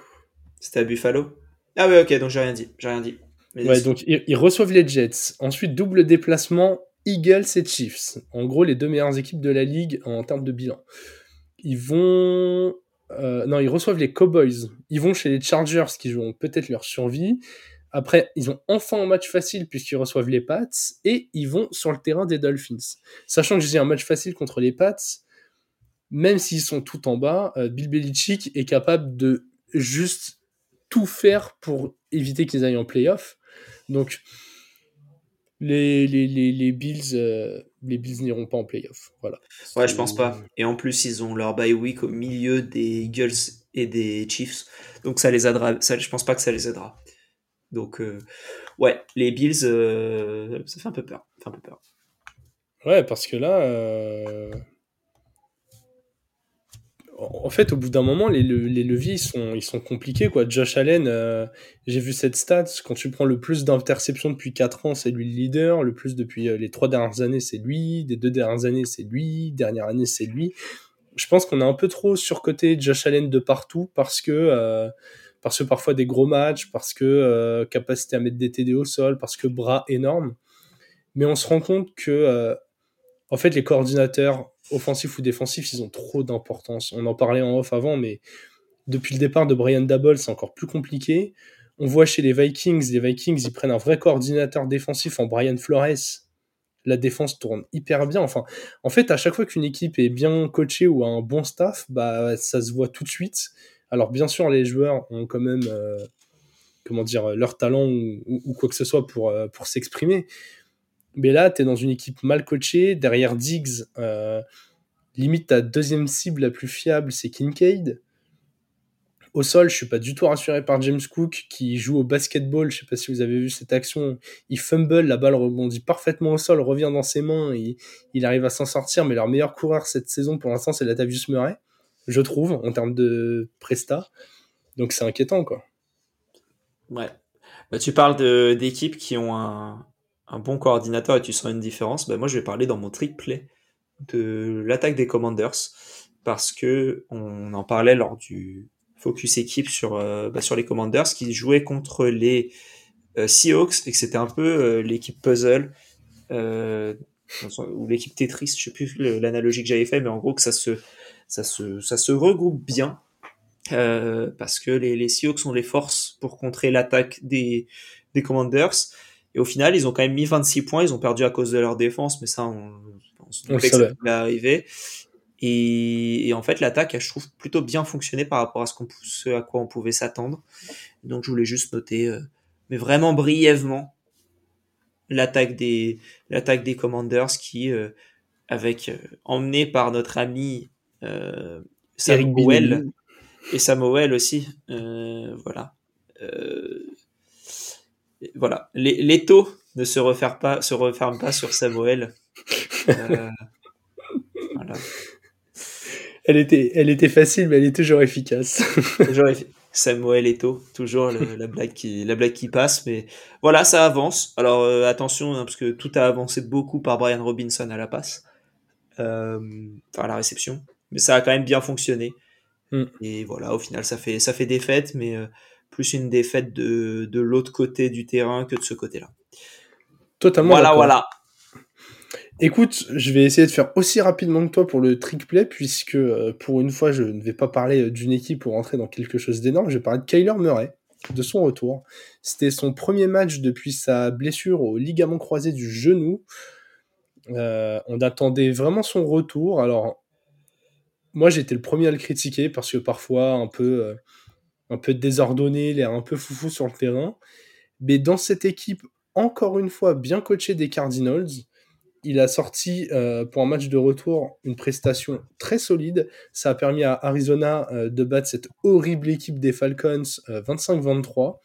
C'était à Buffalo Ah ouais, ok, donc j'ai rien dit. J'ai rien dit. Mais Ouais, donc ils, ils reçoivent les Jets. Ensuite, double déplacement, Eagles et Chiefs. En gros, les deux meilleures équipes de la ligue en termes de bilan. Ils vont. euh, non, ils reçoivent les Cowboys. Ils vont chez les Chargers qui joueront peut-être leur survie. Après, ils ont enfin un match facile puisqu'ils reçoivent les Pats. Et ils vont sur le terrain des Dolphins. Sachant que j'ai un match facile contre les Pats, même s'ils sont tout en bas, euh, Bill Belichick est capable de juste tout faire pour éviter qu'ils aillent en playoff. Donc, les, les, les, les Bills, euh, les Bills n'iront pas en playoff. Voilà. Ouais, je pense pas. Et en plus, ils ont leur bye week au milieu des Eagles et des Chiefs. Donc ça les aidera. Ça, je pense pas que ça les aidera. Donc euh, ouais, les Bills, euh, ça fait un peu peur. Ça fait un peu peur. Ouais, parce que là, euh, en fait, au bout d'un moment, les, le- les leviers ils sont, compliqués. Quoi. Josh Allen, euh, j'ai vu cette stat, quand tu prends le plus d'interceptions depuis 4 ans, c'est lui le leader. Le plus depuis euh, les 3 dernières années, c'est lui. Des deux dernières années, c'est lui. Dernière année, c'est lui. Je pense qu'on a un peu trop surcoté Josh Allen de partout parce que, euh, parce que parfois des gros matchs, parce que capacité à mettre des TD au sol, parce que bras énormes. Mais on se rend compte que en fait, les coordinateurs offensifs ou défensifs, ils ont trop d'importance. On en parlait en off avant, mais depuis le départ de Brian Dabble, c'est encore plus compliqué. On voit chez les Vikings, les Vikings, ils prennent un vrai coordinateur défensif en Brian Flores. La défense tourne hyper bien. Enfin, en fait, à chaque fois qu'une équipe est bien coachée ou a un bon staff, bah, ça se voit tout de suite. Alors, bien sûr, les joueurs ont quand même, euh, comment dire, leur talent ou quoi que ce soit pour, euh, pour s'exprimer. Mais là, tu es dans une équipe mal coachée. Derrière Diggs, euh, limite ta deuxième cible la plus fiable, c'est Kincaid. Au sol, je suis pas du tout rassuré par James Cook qui joue au basketball. Je sais pas si vous avez vu cette action. Il fumble, la balle rebondit parfaitement au sol, revient dans ses mains et il arrive à s'en sortir. Mais leur meilleur coureur cette saison, pour l'instant, c'est Latavius Murray, je trouve, en termes de presta. Donc c'est inquiétant, quoi. Ouais. Bah, tu parles d'équipes qui ont un, un bon coordinateur et tu sens une différence. Bah, moi, je vais parler dans mon trick play de l'attaque des Commanders parce que on en parlait lors du focus équipe sur, euh, bah, sur les Commanders qui jouaient contre les euh, Seahawks et que c'était un peu euh, l'équipe puzzle euh, ou l'équipe Tetris, je sais plus l'analogie que j'avais fait, mais en gros que ça se, ça se, ça se regroupe bien parce que les, les Seahawks ont les forces pour contrer l'attaque des, des Commanders. Et au final, ils ont quand même mis 26 points. Ils ont perdu à cause de leur défense, mais ça, on, on se doutait que ça pouvait arriver. Et, et en fait, l'attaque a, je trouve, plutôt bien fonctionné par rapport à ce, qu'on, ce à quoi on pouvait s'attendre. Donc, je voulais juste noter, euh, mais vraiment brièvement, l'attaque des, l'attaque des Commanders qui, euh, avec, euh, emmené par notre ami euh, Samuel, et Samuel aussi. Euh, voilà. Voilà. Les- L'étau ne se referme pas, se pas sur Samuel. Euh, voilà. Elle était, elle était facile, mais elle est toujours efficace. Toujours effi- Samuel Eto, toujours le- la blague qui, la blague qui passe, mais voilà, ça avance. Alors euh, attention, hein, parce que tout a avancé beaucoup par Brian Robinson à la passe, euh, enfin à la réception, mais ça a quand même bien fonctionné. Mm. Et voilà, au final, ça fait, ça fait défaite, mais euh, plus une défaite de, de l'autre côté du terrain que de ce côté-là. Totalement. Voilà, voilà. Écoute, je vais essayer de faire aussi rapidement que toi pour le trick play, puisque euh, pour une fois, je ne vais pas parler euh, d'une équipe pour rentrer dans quelque chose d'énorme. Je vais parler de Kyler Murray, de son retour. C'était son premier match depuis sa blessure au ligament croisé du genou. Euh, on attendait vraiment son retour. Alors, moi, j'étais le premier à le critiquer parce que parfois, un peu, euh, un peu désordonné, l'air un peu foufou sur le terrain. Mais dans cette équipe, encore une fois, bien coachée des Cardinals, il a sorti euh, pour un match de retour une prestation très solide. Ça a permis à Arizona euh, de battre cette horrible équipe des Falcons euh, 25-23.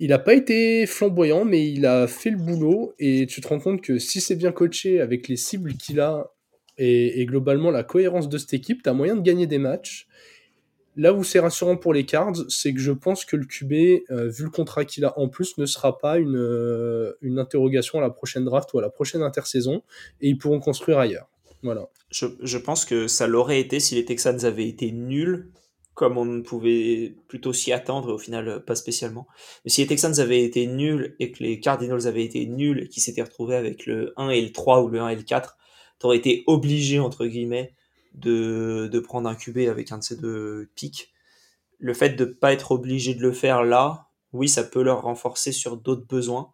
Il n'a pas été flamboyant, mais il a fait le boulot. Et tu te rends compte que si c'est bien coaché avec les cibles qu'il a et, et globalement la cohérence de cette équipe, tu as moyen de gagner des matchs. Là où c'est rassurant pour les Cards, c'est que je pense que le QB, euh, vu le contrat qu'il a en plus, ne sera pas une, euh, une interrogation à la prochaine draft ou à la prochaine intersaison, et ils pourront construire ailleurs. Voilà. Je, je pense que ça l'aurait été si les Texans avaient été nuls, comme on pouvait plutôt s'y attendre, au final, euh, pas spécialement. Mais si les Texans avaient été nuls et que les Cardinals avaient été nuls et qu'ils s'étaient retrouvés avec le 1 et le 3 ou le 1 et le 4, t'aurais été obligé, entre guillemets, de, de prendre un QB avec un de ces deux pics. Le fait de pas être obligé de le faire là, oui, ça peut leur renforcer sur d'autres besoins.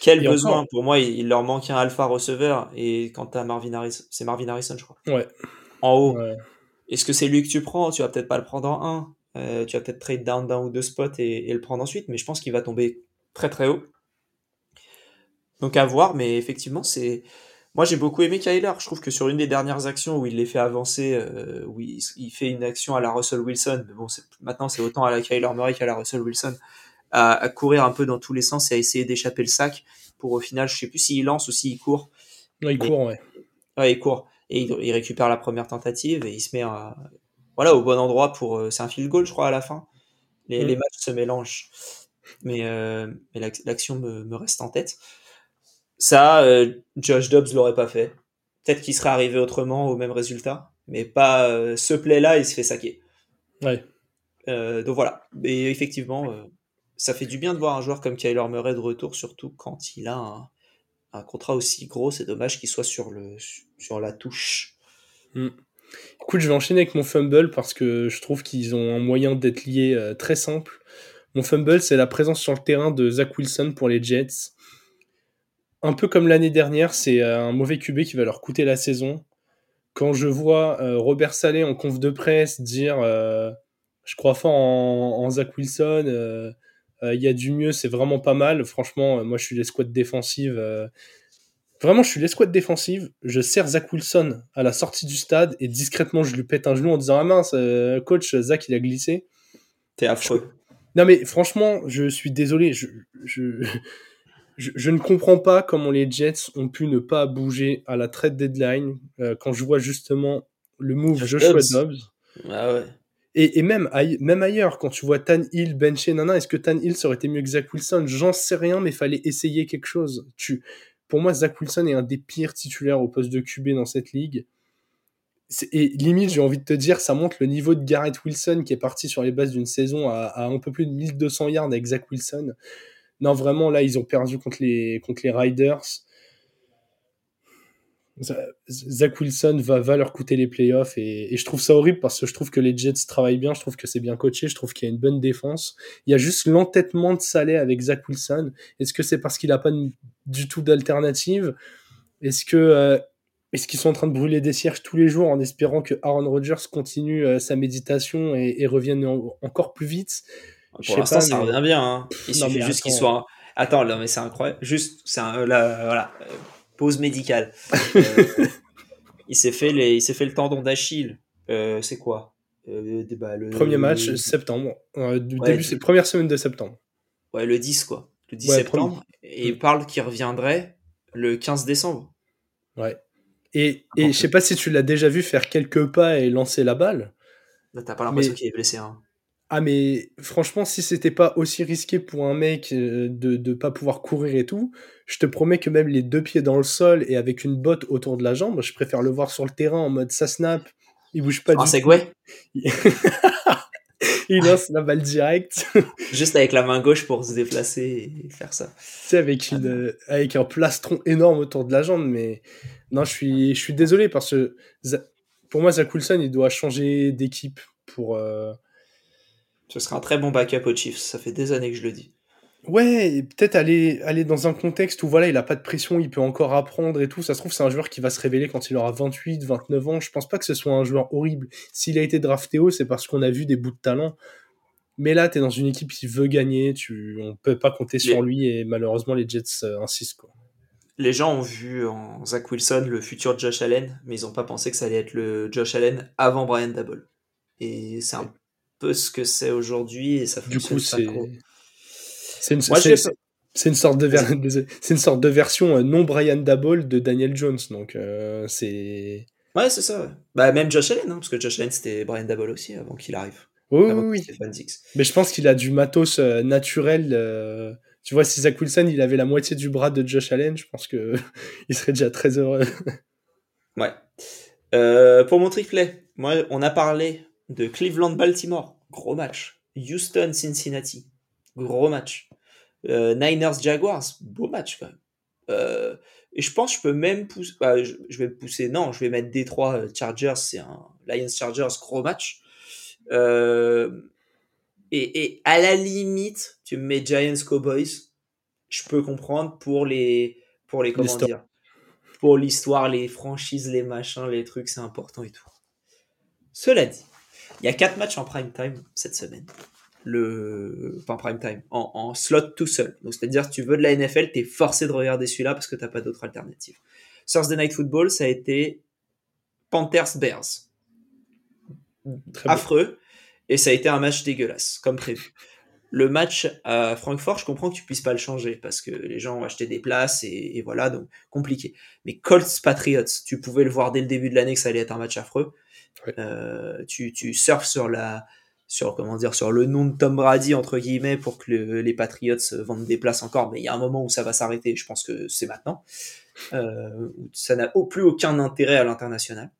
Quel Et besoin? encore- Pour moi, il, leur manque un alpha receveur. Et quand t'as Marvin Harrison, c'est Marvin Harrison, je crois. Ouais. En haut, Ouais. est-ce que c'est lui que tu prends? Tu vas peut-être pas le prendre en 1. Euh, tu vas peut-être trade down d'un ou deux spots et, et le prendre ensuite. Mais je pense qu'il va tomber très très haut. Donc à voir. Mais effectivement, c'est. Moi, j'ai beaucoup aimé Kyler. Je trouve que sur une des dernières actions où il les fait avancer, euh, où il, il fait une action à la Russell Wilson, mais bon, maintenant c'est autant à la Kyler Murray qu'à la Russell Wilson, à, à courir un peu dans tous les sens et à essayer d'échapper le sac pour au final, je sais plus s'il lance ou s'il court. Non, il court, ouais. Ouais, il court et il, il récupère la première tentative et il se met à- voilà au bon endroit pour. euh, c'est un field goal, je crois, à la fin. Les, Mm. les matchs se mélangent, mais, euh, mais l'ac- l'action me, me reste en tête. Ça, euh, Josh Dobbs l'aurait pas fait. Peut-être qu'il serait arrivé autrement au même résultat, mais pas euh, ce play-là, il se fait saquer. Ouais. Euh, donc voilà. Et effectivement, ça fait du bien de voir un joueur comme Kyler Murray de retour, surtout quand il a un, un contrat aussi gros. C'est dommage qu'il soit sur, le, sur la touche. Écoute, je vais enchaîner avec mon fumble parce que je trouve qu'ils ont un moyen d'être liés euh, très simple. Mon fumble, c'est la présence sur le terrain de Zach Wilson pour les Jets. Un peu comme l'année dernière, c'est euh, un mauvais QB qui va leur coûter la saison. Quand je vois euh, Robert Saleh en conf de presse dire euh, je crois fort en, en Zach Wilson, euh, il y a du mieux, c'est vraiment pas mal. Franchement, moi je suis les squads défensives. euh, Vraiment, je suis l'escouade défensive, je sers Zach Wilson à la sortie du stade et discrètement, je lui pète un genou en disant Ah mince, coach, Zach, il a glissé. T'es affreux. Non, mais franchement, je suis désolé. Je, je, je, je ne comprends pas comment les Jets ont pu ne pas bouger à la trade deadline euh, quand je vois justement le move Josh Joshua Dobbs. Ah ouais. Et, et même, aille- même ailleurs, quand tu vois Tan Hill benché, nana, est-ce que Tan Hill ça aurait été mieux que Zach Wilson? J'en sais rien, mais fallait essayer quelque chose. Tu, pour moi, Zach Wilson est un des pires titulaires au poste de QB dans cette ligue. Et limite, j'ai envie de te dire, ça montre le niveau de Garrett Wilson qui est parti sur les bases d'une saison à, à un peu plus de 1200 yards avec Zach Wilson. Non, vraiment, là, ils ont perdu contre les, contre les Riders. Zach Wilson va, leur coûter les playoffs et, je trouve ça horrible parce que je trouve que les Jets travaillent bien, je trouve que c'est bien coaché, je trouve qu'il y a une bonne défense. Il y a juste l'entêtement de Saleh avec Zach Wilson. Est-ce que c'est parce qu'il n'a pas du tout d'alternative? Est-ce que euh, est-ce qu'ils sont en train de brûler des cierges tous les jours en espérant que Aaron Rodgers continue euh, sa méditation et, revienne en- encore plus vite? Pour l'instant, ça mais- revient bien. Hein. Il non, suffit juste qu'il soit. Attends, non, mais c'est incroyable. Juste, c'est un, là, voilà, euh, pause médicale. Euh, il s'est fait les, il fait le tendon d'Achille. Euh, c'est quoi? Euh, bah, le Premier match, septembre. Euh, du Ouais, début, c'est première semaine de septembre. Ouais, le 10 quoi. Le 10 Ouais, septembre. Et il parle qu'il reviendrait le 15 décembre. Ouais. Et, et je sais pas si tu l'as déjà vu faire quelques pas et lancer la balle. Là, t'as pas l'impression Mais- qu'il est blessé. Hein. Ah mais franchement, si c'était pas aussi risqué pour un mec euh, de de pas pouvoir courir et tout, je te promets que même les deux pieds dans le sol et avec une botte autour de la jambe, je préfère le voir sur le terrain en mode ça snap, il bouge pas du segway, il lance la balle direct, tu juste avec la main gauche pour se déplacer et faire ça. avec une euh, avec un plastron énorme autour de la jambe mais non, je suis je suis désolé parce que pour moi Zach Wilson, il doit changer d'équipe pour euh, Ce serait un très bon backup aux Chiefs. Ça fait des années que je le dis. Ouais, peut-être aller, aller dans un contexte où voilà, il a pas de pression, il peut encore apprendre et tout. Ça se trouve, c'est un joueur qui va se révéler quand il aura 28, 29 ans. Je pense pas que ce soit un joueur horrible. S'il a été drafté haut, c'est parce qu'on a vu des bouts de talent. Mais là, tu es dans une équipe qui veut gagner, tu, on peut pas compter sur Les- lui et malheureusement, les Jets euh, insistent. Quoi. Les gens ont vu en Zach Wilson le futur Josh Allen, mais ils n'ont pas pensé que ça allait être le Josh Allen avant Brian Dabble. Et c'est un peu ce que c'est aujourd'hui et ça Du fonctionne coup, pas c'est. trop. C'est une, Moi, c'est- j'ai c'est- c'est une sorte de ver- c'est une sorte de version euh, non Brian Dabble de Daniel Jones donc euh, c'est Ouais, c'est ça. ouais. Bah, même Josh Allen, hein, parce que Josh Allen, c'était Brian Dabble aussi avant qu'il arrive. oui avant oui. Mais je pense qu'il a du matos euh, naturel. euh, Tu vois, si Zach Wilson il avait la moitié du bras de Josh Allen, je pense que il serait déjà très heureux. Ouais. Pour mon triplet, moi, on a parlé de Cleveland-Baltimore, gros match. Houston-Cincinnati, gros match. Euh, Niners-Jaguars, beau match quand même. Euh, et je pense que je peux même pousser. bah, je, je vais pousser. Non, je vais mettre Détroit euh, Chargers. C'est un Lions-Chargers, gros match. Euh, et, et à la limite, tu me mets Giants-Cowboys. Je peux comprendre pour les. Pour les comment dire Pour l'histoire, les franchises, les machins, les trucs, c'est important et tout. Cela dit, il y a quatre matchs en prime time cette semaine. Le, enfin prime time, en, en slot tout seul. Donc c'est-à-dire, si tu veux de la NFL, t'es forcé de regarder celui-là parce que t'as pas d'autre alternative. Thursday Night Football, ça a été Panthers Bears. Très bon. Affreux. Et ça a été un match dégueulasse, comme prévu. Le match à Francfort, je comprends que tu puisses pas le changer parce que les gens ont acheté des places et, et voilà, donc compliqué. Mais Colts Patriots, tu pouvais le voir dès le début de l'année que ça allait être un match affreux. Ouais. Euh, tu, tu surfes sur la, sur comment dire, sur le nom de Tom Brady entre guillemets pour que le- les Patriots vendent des places encore, mais il y a un moment où ça va s'arrêter. Je pense que c'est maintenant. Euh, ça n'a au- plus aucun intérêt à l'international.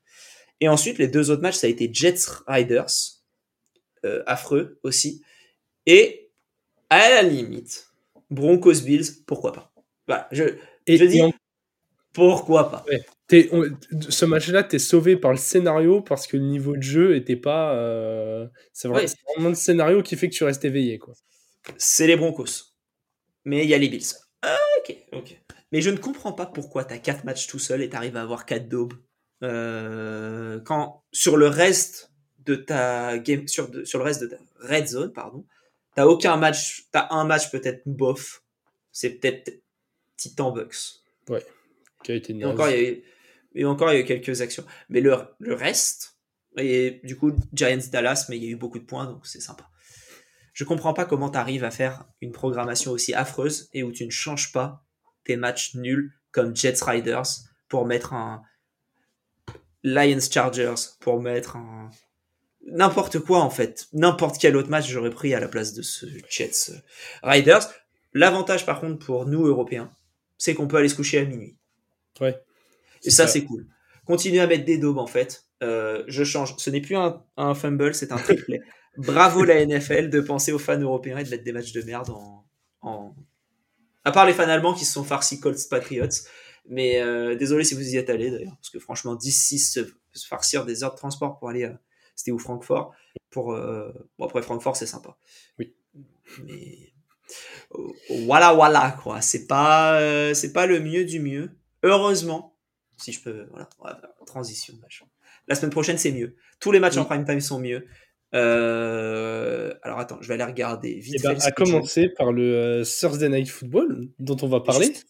Et ensuite, les deux autres matchs, ça a été Jets Riders, euh, affreux aussi. Et à la limite, Broncos Bills, pourquoi pas. Voilà, je, Et, je dis pourquoi pas. On- ce match-là, t'es sauvé par le scénario parce que le niveau de jeu était pas. euh, C'est vrai, Ouais. c'est vraiment le scénario qui fait que tu restes éveillé. Quoi. C'est les Broncos. Mais il y a les Bills. Ah, ok, ok. Mais je ne comprends pas pourquoi tu as 4 matchs tout seul et tu arrives à avoir 4 daubes. Euh, quand sur le reste de ta game, sur, de- sur le reste de ta red zone, pardon, t'as aucun match, t'as un match peut-être bof. C'est peut-être Titan Bucks. Ouais. qui a été Et encore, il y a eu, et encore, il y a eu quelques actions. Mais le, le reste, et du coup, Giants Dallas, mais il y a eu beaucoup de points, donc c'est sympa. Je comprends pas comment tu arrives à faire une programmation aussi affreuse et où tu ne changes pas tes matchs nuls comme Jets Riders pour mettre un Lions Chargers, pour mettre un n'importe quoi en fait. N'importe quel autre match j'aurais pris à la place de ce Jets Riders. L'avantage par contre pour nous Européens, c'est qu'on peut aller se coucher à minuit. Ouais. Et ça, c'est cool. Continuez à mettre des daubes en fait. Euh, je change. Ce n'est plus un, un fumble, c'est un triplet. Bravo la NFL de penser aux fans européens et de mettre des matchs de merde en. en... À part les fans allemands qui se sont farcis Colts Patriots. Mais euh, désolé si vous y êtes allé d'ailleurs. Parce que franchement, 10-6 se, farcir des heures de transport pour aller. à- C'était où Francfort? Pour, euh, Bon, après Francfort, c'est sympa. Oui. Mais. euh, Voilà, voilà, quoi. C'est pas, euh, c'est pas le mieux du mieux. Heureusement, si je peux, voilà, transition, machin. La semaine prochaine, c'est mieux. Tous les matchs en prime time sont mieux. Euh, alors attends, je vais aller regarder vite fait. bah, le à commencer par le euh, Thursday Night Football, dont on va parler. Juste-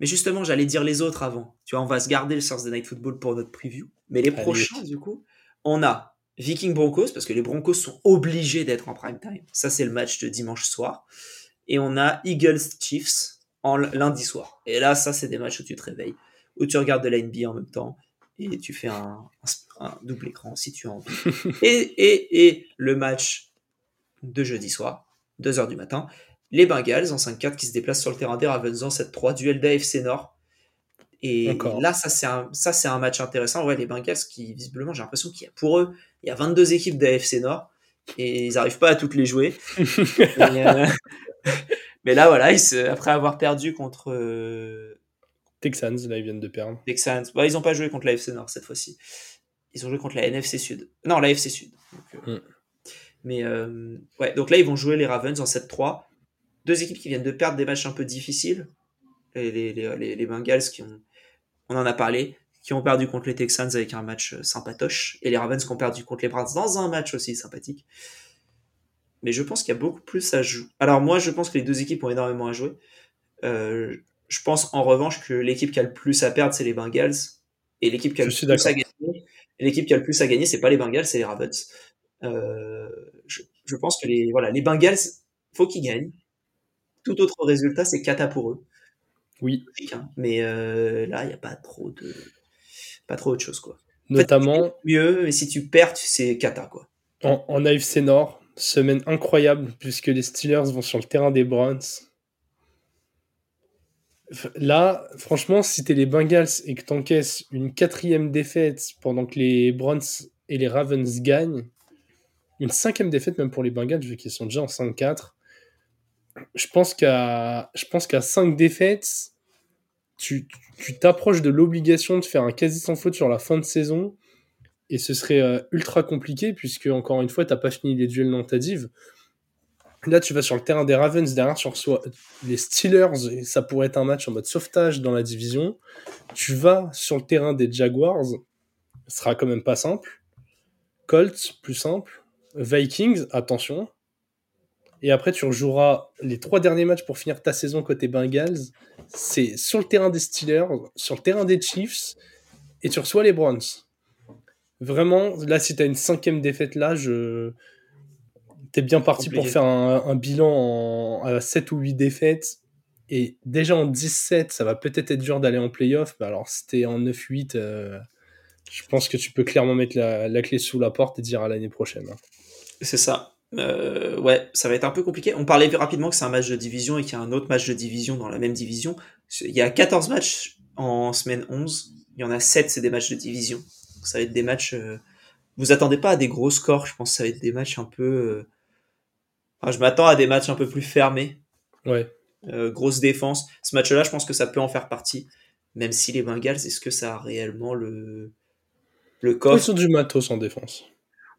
Mais justement, j'allais dire les autres avant. Tu vois, on va se garder le Thursday Night Football pour notre preview. Mais les Allez. prochains, du coup, on a Viking Broncos, parce que les Broncos sont obligés d'être en prime time. Ça, c'est le match de dimanche soir. Et on a Eagles Chiefs en lundi soir. Et là, ça, c'est des matchs où tu te réveilles, où tu regardes de la NBA en même temps, et tu fais un, un- un double écran si tu as envie. et, et, et le match de jeudi soir, 2h du matin, les Bengals en 5-4 qui se déplacent sur le terrain des Ravens en 7-3, duel d'AFC Nord. Et là, ça c'est un, ça, c'est un match intéressant. Ouais, les Bengals qui, visiblement, j'ai l'impression qu'il y a pour eux, il y a 22 équipes d'AFC Nord et ils n'arrivent pas à toutes les jouer. mais, euh, mais là, voilà, ils se- après avoir perdu contre euh, Texans, là, ils viennent de perdre. Texans, bah, ils n'ont pas joué contre l'AFC Nord cette fois-ci. Ils ont joué contre la NFC Sud. Non, la FC Sud. Donc, euh, Mm. Mais euh, ouais, donc là, ils vont jouer les Ravens en 7-3. Deux équipes qui viennent de perdre des matchs un peu difficiles. Les, les, les, les- les Bengals qui ont, on en a parlé, qui ont perdu contre les Texans avec un match euh, sympatoche. Et les Ravens qui ont perdu contre les Browns dans un match aussi sympathique. Mais je pense qu'il y a beaucoup plus à jouer. Alors moi, je pense que les deux équipes ont énormément à jouer. Euh, je pense en revanche que l'équipe qui a le plus à perdre, c'est les Bengals. Et l'équipe qui a le plus à gagner, l'équipe qui a le plus à gagner, c'est pas les Bengals, c'est les Ravens. Euh, je, je pense que les voilà, les Bengals, faut qu'ils gagnent. Tout autre résultat, c'est cata pour eux. Oui, hein. Mais euh, là, il n'y a pas trop de pas trop autre chose quoi. En fait, notamment Mieux, mais si tu perds, c'est cata quoi. en, en AFC Nord, semaine incroyable, puisque les Steelers vont sur le terrain des Browns. Là, franchement, si t'es les Bengals et que t'encaisses une quatrième défaite pendant que les Browns et les Ravens gagnent, une cinquième défaite même pour les Bengals, vu qu'ils sont déjà en 5-4, je pense qu'à je pense qu'à 5 défaites, tu t'approches de l'obligation de faire un quasi sans faute sur la fin de saison et ce serait euh, ultra compliqué puisque encore une fois t'as pas fini les duels div. Là tu vas sur le terrain des Ravens derrière tu reçois les Steelers et ça pourrait être un match en mode sauvetage dans la division. Tu vas sur le terrain des Jaguars, ce sera quand même pas simple. Colts plus simple. Vikings attention. Et après tu rejoueras les trois derniers matchs pour finir ta saison côté Bengals. C'est sur le terrain des Steelers, sur le terrain des Chiefs et tu reçois les Browns. Vraiment, là, si tu as une cinquième défaite là, je... t'es bien parti Compliqué. pour faire un, un bilan en, à 7 ou 8 défaites. Et déjà en 17, ça va peut-être être dur d'aller en playoff. Mais alors, si t'es en 9-8, euh, je pense que tu peux clairement mettre la, la clé sous la porte et dire à l'année prochaine. hein. C'est ça. Euh, ouais, ça va être un peu compliqué. On parlait rapidement que c'est un match de division et qu'il y a un autre match de division dans la même division. Il y a 14 matchs en semaine 11. Il y en a 7, c'est des matchs de division. Ça va être des matchs. euh, Vous attendez pas à des gros scores. Je pense que ça va être des matchs un peu. euh, enfin, je m'attends à des matchs un peu plus fermés. Ouais. Euh, grosse défense. Ce match-là, je pense que ça peut en faire partie. Même si les Bengals, est-ce que ça a réellement le, le Ils coffre? sont du matos en défense.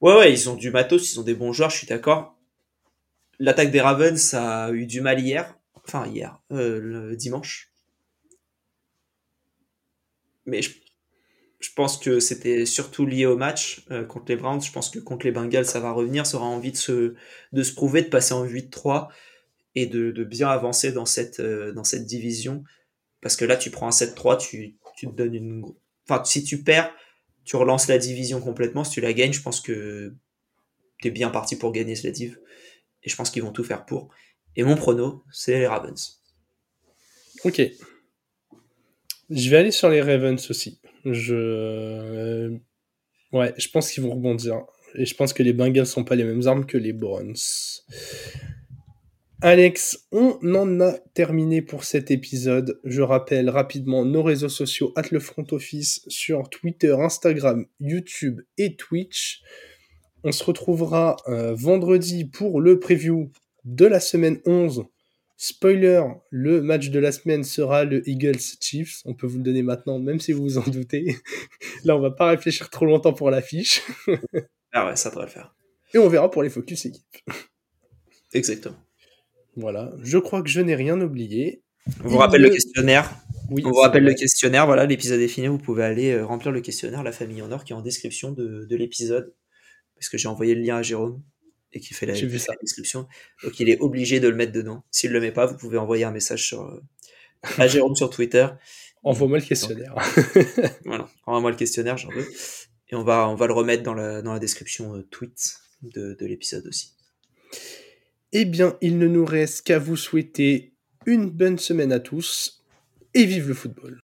Ouais, ouais, ils ont du matos, ils ont des bons joueurs, je suis d'accord. L'attaque des Ravens ça a eu du mal hier, enfin hier, euh, le dimanche. Mais je, je pense que c'était surtout lié au match euh, contre les Browns. Je pense que contre les Bengals, ça va revenir, ça aura envie de se, de se prouver, de passer en 8-3 et de, bien avancer dans cette, euh, dans cette division. Parce que là, tu prends un 7-3, tu tu te donnes une. Enfin, si tu perds, tu relances la division complètement. Si tu la gagnes, je pense que tu es bien parti pour gagner cette div. Et je pense qu'ils vont tout faire pour. Et mon prono, c'est les Ravens. Ok. Je vais aller sur les Ravens aussi. Je. Ouais, je pense qu'ils vont rebondir. Et je pense que les Bengals sont pas les mêmes armes que les Browns. Alex, on en a terminé pour cet épisode. Je rappelle rapidement nos réseaux sociaux, at le front office sur Twitter, Instagram, YouTube et Twitch. On se retrouvera euh, vendredi pour le preview de la semaine 11. Spoiler, le match de la semaine sera le Eagles Chiefs. On peut vous le donner maintenant, même si vous vous en doutez. Là, on va pas réfléchir trop longtemps pour l'affiche. ah ouais, ça devrait le faire. Et on verra pour les focus équipes. Exactement. Voilà, je crois que je n'ai rien oublié. On vous rappelle le questionnaire. Oui, on vous rappelle le questionnaire. Voilà, l'épisode est fini. Vous pouvez aller euh, remplir le questionnaire La famille en or qui est en description de, de l'épisode. Parce que j'ai envoyé le lien à Jérôme et qui fait la, description. Donc il est obligé de le mettre dedans. S'il le met pas, vous pouvez envoyer un message sur, euh, à Jérôme sur Twitter. Envoie-moi le questionnaire. Voilà, envoie-moi le questionnaire, j'en veux. Et on va, on va le remettre dans la, dans la description euh, tweet de, de l'épisode aussi. Eh bien, il ne nous reste qu'à vous souhaiter une bonne semaine à tous et vive le football.